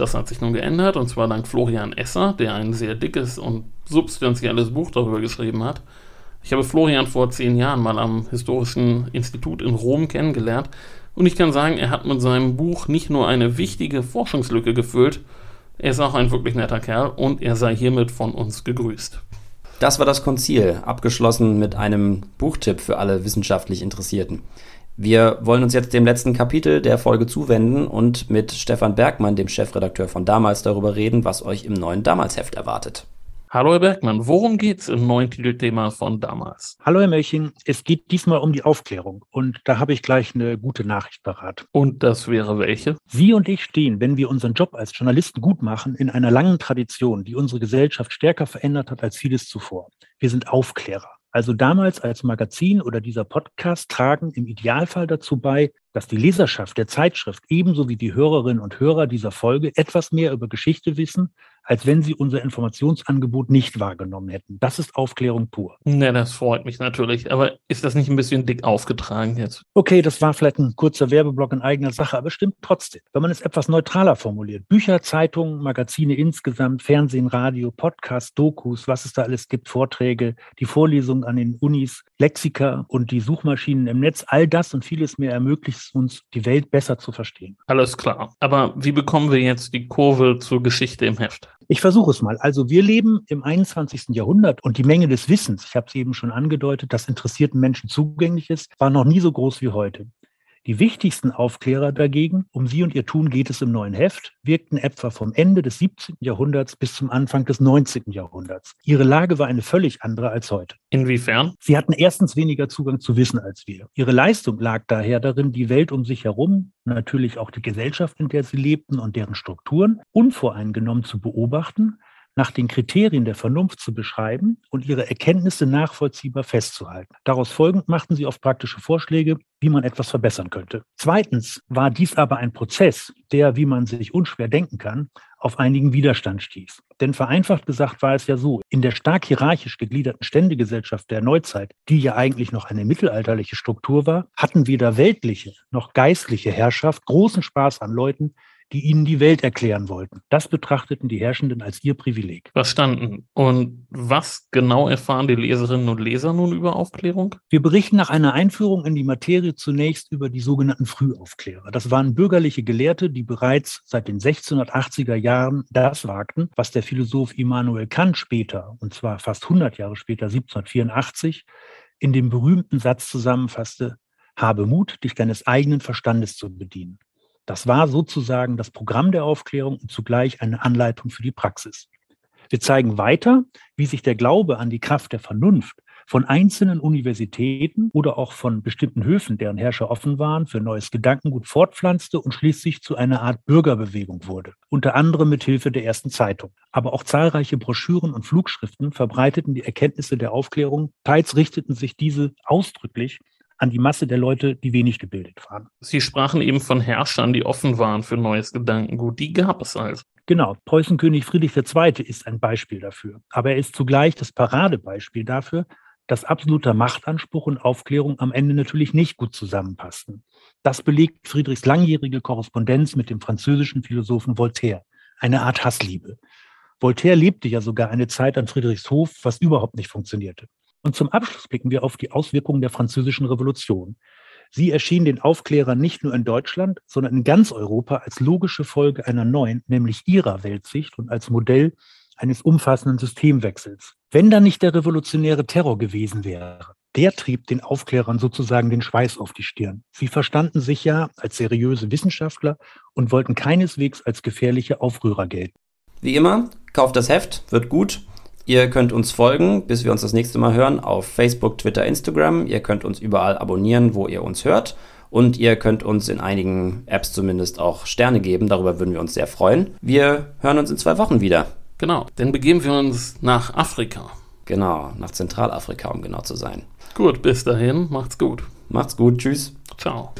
Das hat sich nun geändert, und zwar dank Florian Esser, der ein sehr dickes und substanzielles Buch darüber geschrieben hat. Ich habe Florian vor zehn Jahren mal am Historischen Institut in Rom kennengelernt und ich kann sagen, er hat mit seinem Buch nicht nur eine wichtige Forschungslücke gefüllt, er ist auch ein wirklich netter Kerl und er sei hiermit von uns gegrüßt. Das war das Konzil, abgeschlossen mit einem Buchtipp für alle wissenschaftlich Interessierten. Wir wollen uns jetzt dem letzten Kapitel der Folge zuwenden und mit Stefan Bergmann, dem Chefredakteur von damals, darüber reden, was euch im neuen Damalsheft erwartet. Hallo Herr Bergmann, worum geht es im neuen Titelthema von damals? Hallo Herr Melching, es geht diesmal um die Aufklärung und da habe ich gleich eine gute Nachricht parat. Und das wäre welche? Sie und ich stehen, wenn wir unseren Job als Journalisten gut machen, in einer langen Tradition, die unsere Gesellschaft stärker verändert hat als vieles zuvor. Wir sind Aufklärer. Also damals als Magazin oder dieser Podcast tragen im Idealfall dazu bei, dass die Leserschaft der Zeitschrift ebenso wie die Hörerinnen und Hörer dieser Folge etwas mehr über Geschichte wissen, als wenn sie unser Informationsangebot nicht wahrgenommen hätten. Das ist Aufklärung pur. Ja, das freut mich natürlich. Aber ist das nicht ein bisschen dick aufgetragen jetzt? Okay, das war vielleicht ein kurzer Werbeblock in eigener Sache, aber stimmt trotzdem. Wenn man es etwas neutraler formuliert. Bücher, Zeitungen, Magazine insgesamt, Fernsehen, Radio, Podcasts, Dokus, was es da alles gibt, Vorträge, die Vorlesungen an den Unis, Lexika und die Suchmaschinen im Netz, all das und vieles mehr ermöglicht uns, die Welt besser zu verstehen. Alles klar. Aber wie bekommen wir jetzt die Kurve zur Geschichte im Heft? Ich versuche es mal. Also wir leben im 21. Jahrhundert und die Menge des Wissens, ich habe es eben schon angedeutet, das interessierten Menschen zugänglich ist, war noch nie so groß wie heute. Die wichtigsten Aufklärer dagegen, um sie und ihr Tun geht es im neuen Heft, wirkten etwa vom Ende des 17. Jahrhunderts bis zum Anfang des 19. Jahrhunderts. Ihre Lage war eine völlig andere als heute. Inwiefern? Sie hatten erstens weniger Zugang zu Wissen als wir. Ihre Leistung lag daher darin, die Welt um sich herum, natürlich auch die Gesellschaft, in der sie lebten und deren Strukturen, unvoreingenommen zu beobachten, nach den Kriterien der Vernunft zu beschreiben und ihre Erkenntnisse nachvollziehbar festzuhalten. Daraus folgend machten sie oft praktische Vorschläge, wie man etwas verbessern könnte. Zweitens war dies aber ein Prozess, der, wie man sich unschwer denken kann, auf einigen Widerstand stieß. Denn vereinfacht gesagt war es ja so, in der stark hierarchisch gegliederten Ständegesellschaft der Neuzeit, die ja eigentlich noch eine mittelalterliche Struktur war, hatten weder weltliche noch geistliche Herrschaft großen Spaß an Leuten, die ihnen die Welt erklären wollten. Das betrachteten die Herrschenden als ihr Privileg. Verstanden. Und was genau erfahren die Leserinnen und Leser nun über Aufklärung? Wir berichten nach einer Einführung in die Materie zunächst über die sogenannten Frühaufklärer. Das waren bürgerliche Gelehrte, die bereits seit den 1680er Jahren das wagten, was der Philosoph Immanuel Kant später, und zwar fast 100 Jahre später, 1784, in dem berühmten Satz zusammenfasste, habe Mut, dich deines eigenen Verstandes zu bedienen. Das war sozusagen das Programm der Aufklärung und zugleich eine Anleitung für die Praxis. Wir zeigen weiter, wie sich der Glaube an die Kraft der Vernunft von einzelnen Universitäten oder auch von bestimmten Höfen, deren Herrscher offen waren, für neues Gedankengut fortpflanzte und schließlich zu einer Art Bürgerbewegung wurde, unter anderem mit Hilfe der ersten Zeitung. Aber auch zahlreiche Broschüren und Flugschriften verbreiteten die Erkenntnisse der Aufklärung, teils richteten sich diese ausdrücklich an die Masse der Leute, die wenig gebildet waren. Sie sprachen eben von Herrschern, die offen waren für neues Gedankengut. Die gab es also. Genau, Preußenkönig Friedrich II. ist ein Beispiel dafür. Aber er ist zugleich das Paradebeispiel dafür, dass absoluter Machtanspruch und Aufklärung am Ende natürlich nicht gut zusammenpassten. Das belegt Friedrichs langjährige Korrespondenz mit dem französischen Philosophen Voltaire, eine Art Hassliebe. Voltaire lebte ja sogar eine Zeit an Friedrichs Hof, was überhaupt nicht funktionierte. Und zum Abschluss blicken wir auf die Auswirkungen der französischen Revolution. Sie erschien den Aufklärern nicht nur in Deutschland, sondern in ganz Europa als logische Folge einer neuen, nämlich ihrer Weltsicht und als Modell eines umfassenden Systemwechsels. Wenn da nicht der revolutionäre Terror gewesen wäre, der trieb den Aufklärern sozusagen den Schweiß auf die Stirn. Sie verstanden sich ja als seriöse Wissenschaftler und wollten keineswegs als gefährliche Aufrührer gelten. Wie immer, kauft das Heft, wird gut. Ihr könnt uns folgen, bis wir uns das nächste Mal hören, auf Facebook, Twitter, Instagram. Ihr könnt uns überall abonnieren, wo ihr uns hört. Und ihr könnt uns in einigen Apps zumindest auch Sterne geben. Darüber würden wir uns sehr freuen. Wir hören uns in zwei Wochen wieder. Genau, dann begeben wir uns nach Afrika. Genau, nach Zentralafrika, um genau zu sein. Gut, bis dahin, macht's gut. Macht's gut, tschüss. Ciao.